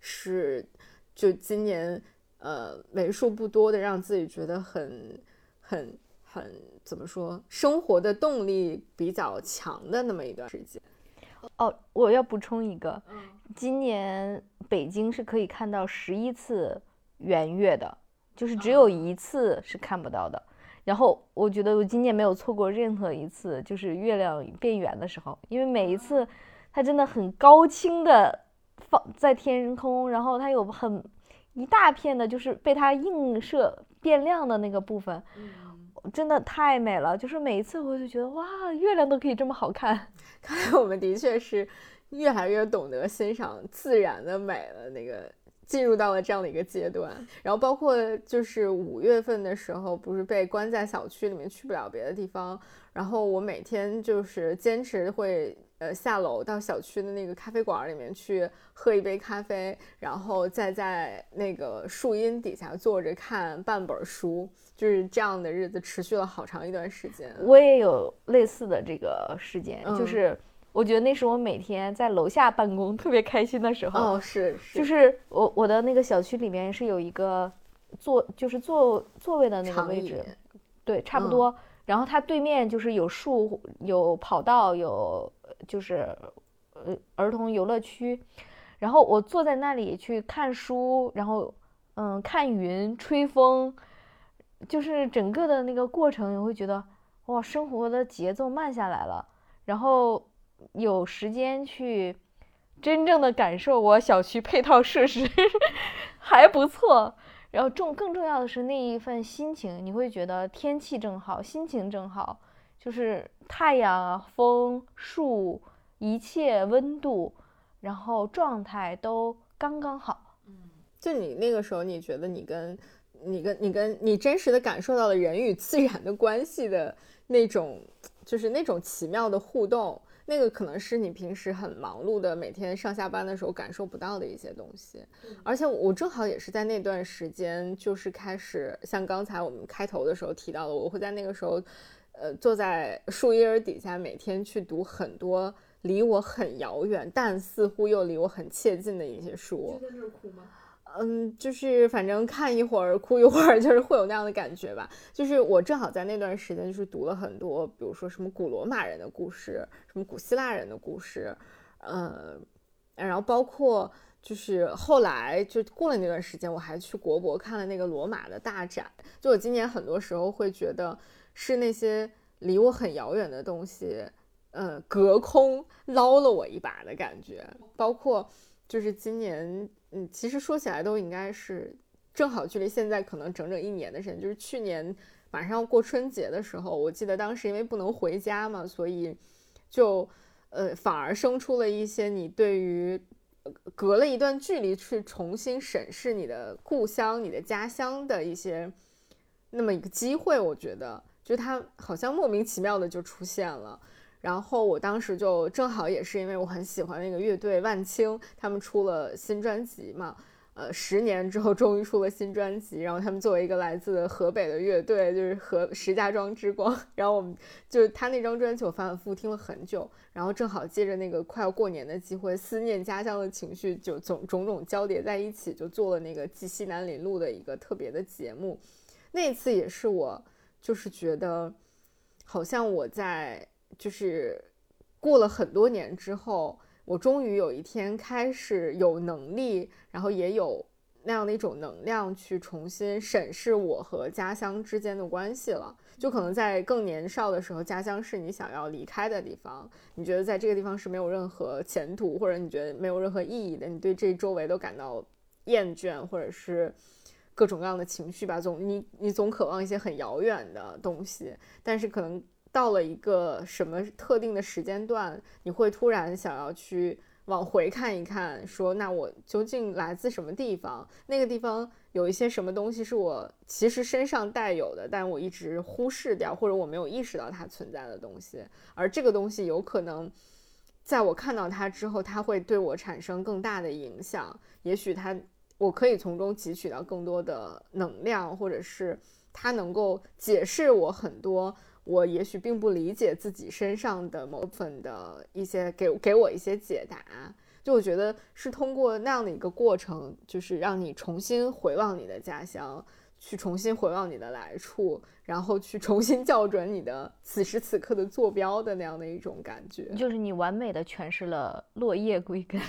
是，就今年呃为数不多的让自己觉得很很很怎么说，生活的动力比较强的那么一段时间。哦，我要补充一个，今年北京是可以看到十一次圆月的，就是只有一次是看不到的。然后我觉得我今年没有错过任何一次，就是月亮变圆的时候，因为每一次它真的很高清的放在天空，然后它有很一大片的，就是被它映射变亮的那个部分。真的太美了，就是每一次我就觉得哇，月亮都可以这么好看。看来我们的确是越来越懂得欣赏自然的美了，那个进入到了这样的一个阶段。然后包括就是五月份的时候，不是被关在小区里面去不了别的地方，然后我每天就是坚持会呃下楼到小区的那个咖啡馆里面去喝一杯咖啡，然后再在那个树荫底下坐着看半本书。就是这样的日子持续了好长一段时间。我也有类似的这个时间，就是我觉得那是我每天在楼下办公特别开心的时候。哦，是是。就是我我的那个小区里面是有一个座，就是座座位的那个位置，对，差不多。然后它对面就是有树、有跑道、有就是呃儿童游乐区。然后我坐在那里去看书，然后嗯看云、吹风。就是整个的那个过程，你会觉得哇，生活的节奏慢下来了，然后有时间去真正的感受我小区配套设施 还不错。然后重更重要的是那一份心情，你会觉得天气正好，心情正好，就是太阳、风、树，一切温度，然后状态都刚刚好。嗯，就你那个时候，你觉得你跟。你跟你跟你真实的感受到了人与自然的关系的那种，就是那种奇妙的互动，那个可能是你平时很忙碌的每天上下班的时候感受不到的一些东西。而且我正好也是在那段时间，就是开始像刚才我们开头的时候提到的，我会在那个时候，呃，坐在树荫底下，每天去读很多离我很遥远，但似乎又离我很切近的一些书。嗯，就是反正看一会儿哭一会儿，就是会有那样的感觉吧。就是我正好在那段时间，就是读了很多，比如说什么古罗马人的故事，什么古希腊人的故事，呃，然后包括就是后来就过了那段时间，我还去国博看了那个罗马的大展。就我今年很多时候会觉得是那些离我很遥远的东西，呃，隔空捞了我一把的感觉。包括就是今年。嗯，其实说起来都应该是正好距离现在可能整整一年的时间，就是去年马上要过春节的时候，我记得当时因为不能回家嘛，所以就呃反而生出了一些你对于隔了一段距离去重新审视你的故乡、你的家乡的一些那么一个机会，我觉得就它好像莫名其妙的就出现了。然后我当时就正好也是因为我很喜欢那个乐队万青，他们出了新专辑嘛，呃，十年之后终于出了新专辑。然后他们作为一个来自河北的乐队，就是河石家庄之光。然后我们就他那张专辑，我反反复复听了很久。然后正好借着那个快要过年的机会，思念家乡的情绪就总种种交叠在一起，就做了那个记西南林路的一个特别的节目。那次也是我就是觉得，好像我在。就是过了很多年之后，我终于有一天开始有能力，然后也有那样的一种能量去重新审视我和家乡之间的关系了。就可能在更年少的时候，家乡是你想要离开的地方，你觉得在这个地方是没有任何前途，或者你觉得没有任何意义的，你对这周围都感到厌倦，或者是各种各样的情绪吧，总你你总渴望一些很遥远的东西，但是可能到了一个什么特定的时间段，你会突然想要去往回看一看，说那我究竟来自什么地方？那个地方有一些什么东西是我其实身上带有的，但我一直忽视掉，或者我没有意识到它存在的东西，而这个东西有可能。在我看到它之后，它会对我产生更大的影响。也许它，我可以从中汲取到更多的能量，或者是它能够解释我很多我也许并不理解自己身上的某部分的一些给给我一些解答。就我觉得是通过那样的一个过程，就是让你重新回望你的家乡。去重新回望你的来处，然后去重新校准你的此时此刻的坐标的那样的一种感觉，就是你完美的诠释了落叶归根。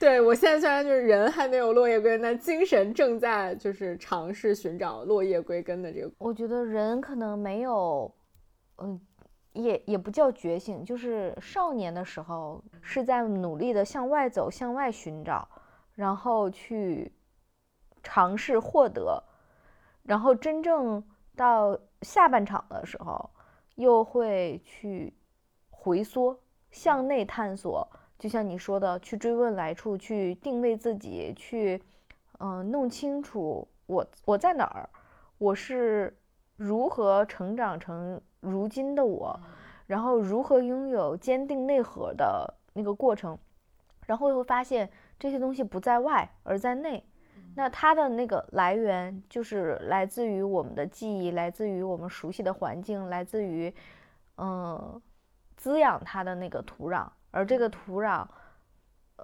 对我现在虽然就是人还没有落叶归根，但精神正在就是尝试寻找落叶归根的这个。我觉得人可能没有，嗯，也也不叫觉醒，就是少年的时候是在努力的向外走，向外寻找，然后去尝试获得。然后真正到下半场的时候，又会去回缩，向内探索。就像你说的，去追问来处，去定位自己，去嗯弄清楚我我在哪儿，我是如何成长成如今的我，然后如何拥有坚定内核的那个过程，然后会发现这些东西不在外，而在内。那它的那个来源就是来自于我们的记忆，来自于我们熟悉的环境，来自于，嗯，滋养它的那个土壤。而这个土壤，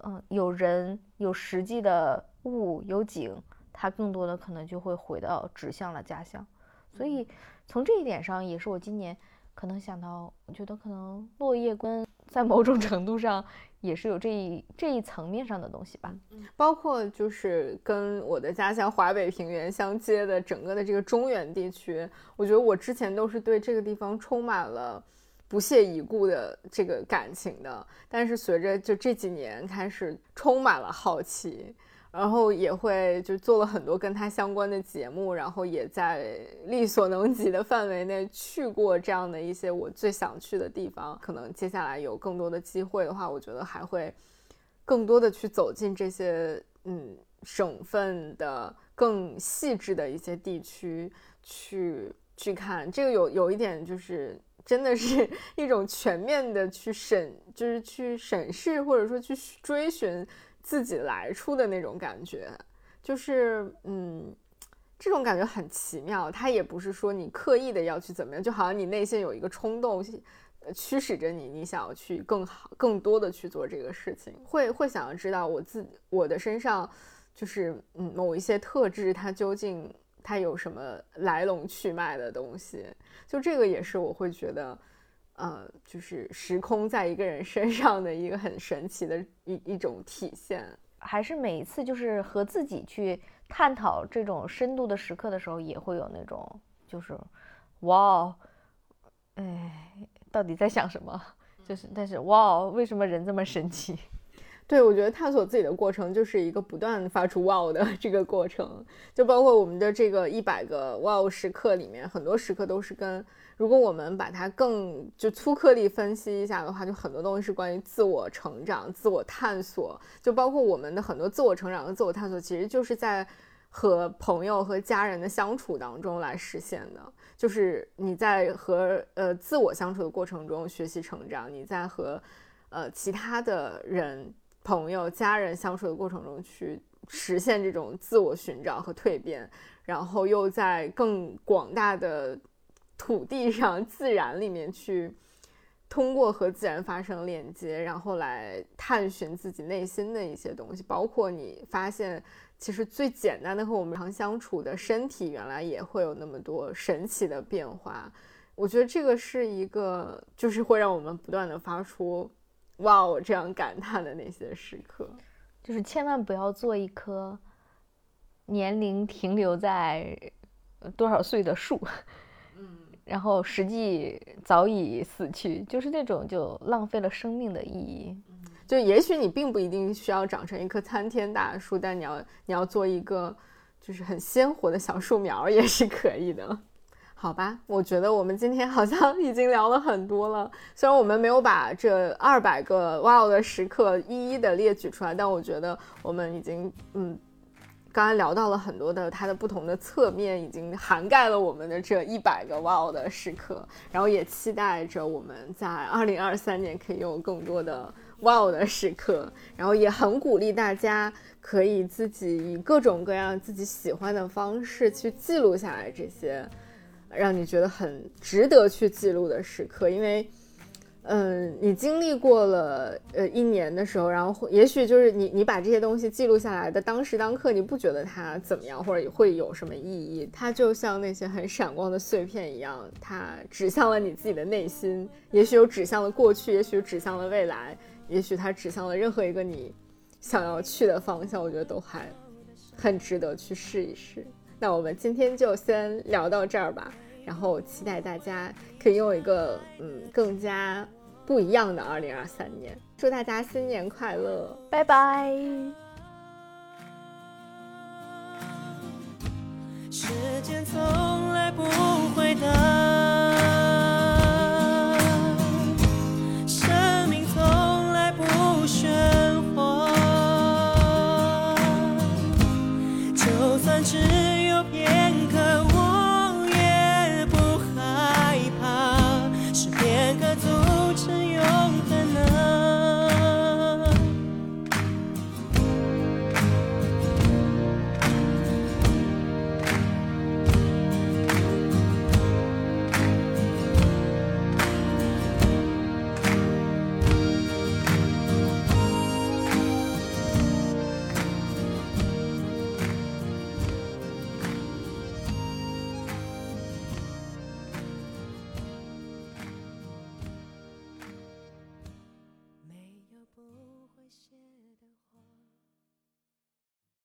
嗯，有人，有实际的物，有景，它更多的可能就会回到指向了家乡。所以从这一点上，也是我今年可能想到，我觉得可能落叶根在某种程度上。也是有这一这一层面上的东西吧，包括就是跟我的家乡华北平原相接的整个的这个中原地区，我觉得我之前都是对这个地方充满了不屑一顾的这个感情的，但是随着就这几年开始充满了好奇。然后也会就做了很多跟他相关的节目，然后也在力所能及的范围内去过这样的一些我最想去的地方。可能接下来有更多的机会的话，我觉得还会更多的去走进这些嗯省份的更细致的一些地区去去看。这个有有一点就是真的是一种全面的去审，就是去审视或者说去追寻。自己来出的那种感觉，就是嗯，这种感觉很奇妙。它也不是说你刻意的要去怎么样，就好像你内心有一个冲动，驱使着你，你想要去更好、更多的去做这个事情，会会想要知道我自我的身上就是嗯某一些特质，它究竟它有什么来龙去脉的东西。就这个也是我会觉得。呃，就是时空在一个人身上的一个很神奇的一一种体现，还是每一次就是和自己去探讨这种深度的时刻的时候，也会有那种就是，哇，哎，到底在想什么？就是，但是哇，为什么人这么神奇？对，我觉得探索自己的过程就是一个不断发出哇的这个过程，就包括我们的这个一百个哇时刻里面，很多时刻都是跟。如果我们把它更就粗颗粒分析一下的话，就很多东西是关于自我成长、自我探索，就包括我们的很多自我成长和自我探索，其实就是在和朋友和家人的相处当中来实现的。就是你在和呃自我相处的过程中学习成长，你在和呃其他的人、朋友、家人相处的过程中去实现这种自我寻找和蜕变，然后又在更广大的。土地上、自然里面去，通过和自然发生链接，然后来探寻自己内心的一些东西，包括你发现，其实最简单的和我们常相处的身体，原来也会有那么多神奇的变化。我觉得这个是一个，就是会让我们不断的发出“哇哦”这样感叹的那些时刻。就是千万不要做一棵年龄停留在多少岁的树。然后实际早已死去，就是那种就浪费了生命的意义。就也许你并不一定需要长成一棵参天大树，但你要你要做一个，就是很鲜活的小树苗也是可以的。好吧，我觉得我们今天好像已经聊了很多了。虽然我们没有把这二百个 wow 的时刻一一的列举出来，但我觉得我们已经嗯。刚才聊到了很多的它的不同的侧面，已经涵盖了我们的这一百个 wow 的时刻，然后也期待着我们在二零二三年可以有更多的 wow 的时刻，然后也很鼓励大家可以自己以各种各样自己喜欢的方式去记录下来这些让你觉得很值得去记录的时刻，因为。嗯，你经历过了呃一年的时候，然后也许就是你你把这些东西记录下来的当时当刻，你不觉得它怎么样，或者会有什么意义？它就像那些很闪光的碎片一样，它指向了你自己的内心，也许有指向了过去，也许指向了未来，也许它指向了任何一个你想要去的方向。我觉得都还很值得去试一试。那我们今天就先聊到这儿吧。然后期待大家可以用一个嗯更加不一样的二零二三年，祝大家新年快乐，拜拜。时间从来不回。生命从来。不会